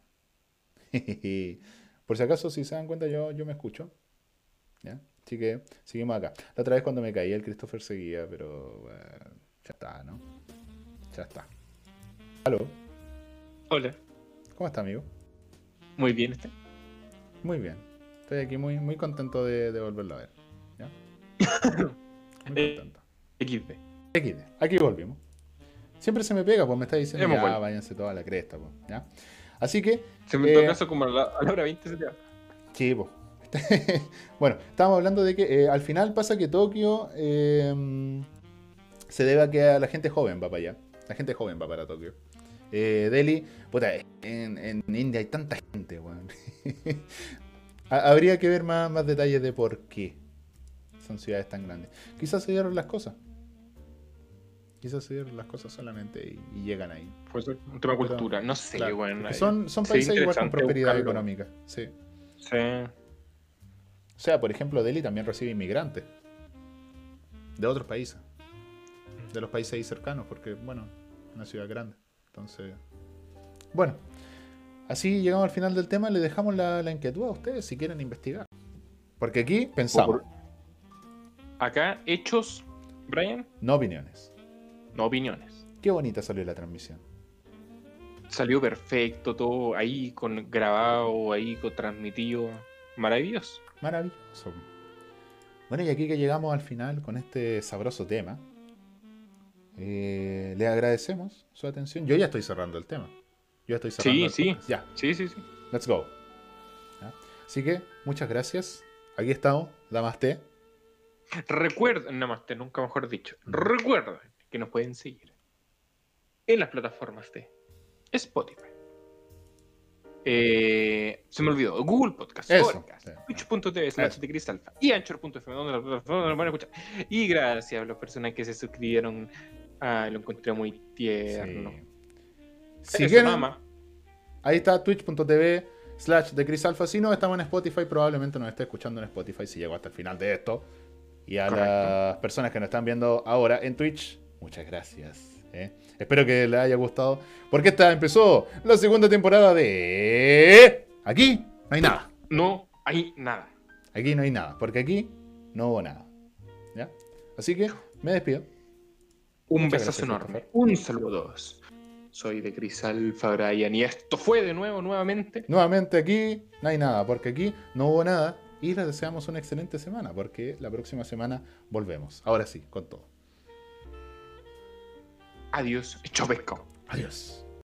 Speaker 1: (laughs) Por si acaso, si se dan cuenta, yo, yo me escucho. ¿Ya? Así que seguimos acá. La otra vez cuando me caí, el Christopher seguía, pero bueno, ya está, ¿no? Ya está. Aló,
Speaker 2: Hola.
Speaker 1: ¿cómo está, amigo?
Speaker 2: Muy bien, este.
Speaker 1: Muy bien. Estoy aquí muy, muy contento de, de volverlo a ver. ¿ya? (coughs) Muy
Speaker 2: Eh,
Speaker 1: contento.
Speaker 2: XD.
Speaker 1: XD, aquí volvimos. Siempre se me pega, pues me está diciendo,
Speaker 2: Hemos
Speaker 1: ya,
Speaker 2: vuelto.
Speaker 1: váyanse toda la cresta, pues, ¿ya? Así que,
Speaker 2: Se me
Speaker 1: Eh,
Speaker 2: todo caso como a la, a la hora 20 se te va.
Speaker 1: sí, pues. (laughs) bueno, estábamos hablando de que eh, al final pasa que Tokio eh, se debe a que a la gente joven va para allá. La gente joven va para Tokio. Eh, Delhi, puta, en, en India hay tanta gente, weón. (laughs) Ha- Habría que ver más, más detalles de por qué son ciudades tan grandes. Quizás se dieron las cosas. Quizás se dieron las cosas solamente y, y llegan ahí.
Speaker 2: Puede ser un tema de cultura. No sé,
Speaker 1: Claro,
Speaker 2: bueno.
Speaker 1: son, son
Speaker 2: Sí,
Speaker 1: países igual con prosperidad
Speaker 2: buscarlo.
Speaker 1: económica. Sí.
Speaker 2: Sí.
Speaker 1: O sea, por ejemplo, Delhi también recibe inmigrantes de otros países, de los países ahí cercanos, porque, bueno, es una ciudad grande. Entonces, bueno, así llegamos al final del tema. Le dejamos la, la inquietud a ustedes si quieren investigar. Porque aquí pensamos,
Speaker 2: Acá, hechos, Brian,
Speaker 1: no opiniones.
Speaker 2: no opiniones.
Speaker 1: Qué bonita salió la transmisión.
Speaker 2: Salió perfecto, todo ahí con grabado, ahí con transmitido. Maravilloso.
Speaker 1: Maravilloso. Bueno, y aquí que llegamos al final con este sabroso tema, eh, le agradecemos su atención. Yo ya estoy cerrando el tema. Yo ya estoy cerrando
Speaker 2: Sí,
Speaker 1: el
Speaker 2: sí.
Speaker 1: Ya,
Speaker 2: Sí, sí, sí.
Speaker 1: let's go. ¿Ya? Así que, muchas gracias. Aquí estamos, Damaste.
Speaker 2: Recuerden, namaste, nunca mejor dicho. Recuerden que nos pueden seguir en las plataformas de Spotify. Eh, se me olvidó, Google Podcast, Podcast,
Speaker 1: sí.
Speaker 2: Twitch.tv slash de Cristalfa y Anchor.fm donde la plataforma lo van a escuchar. Y gracias a las personas que se suscribieron. Ah, lo encontré muy tierno.
Speaker 1: Sí. Si quieren, ahí está twitch.tv slash de Chris Alpha. Si no, estamos en Spotify. Probablemente nos esté escuchando en Spotify si llegó hasta el final de esto. Y a
Speaker 2: Correcto.
Speaker 1: las personas que nos están viendo ahora en Twitch, muchas gracias. ¿eh? Espero que les haya gustado. Porque esta empezó la segunda temporada de... Aquí no hay nada.
Speaker 2: No hay nada.
Speaker 1: Aquí no hay nada. Porque aquí no hubo nada. ¿Ya? Así que me despido.
Speaker 2: Un
Speaker 1: Muchas
Speaker 2: besazo
Speaker 1: gracias,
Speaker 2: enorme. Un saludo a todos. Soy de Crisalfa Brian y esto fue de nuevo, nuevamente.
Speaker 1: Nuevamente aquí no hay nada. Porque aquí no hubo nada. Y les deseamos una excelente semana. Porque la próxima semana volvemos. Ahora sí, con todo.
Speaker 2: Adiós, hecho pescado.
Speaker 1: Adiós.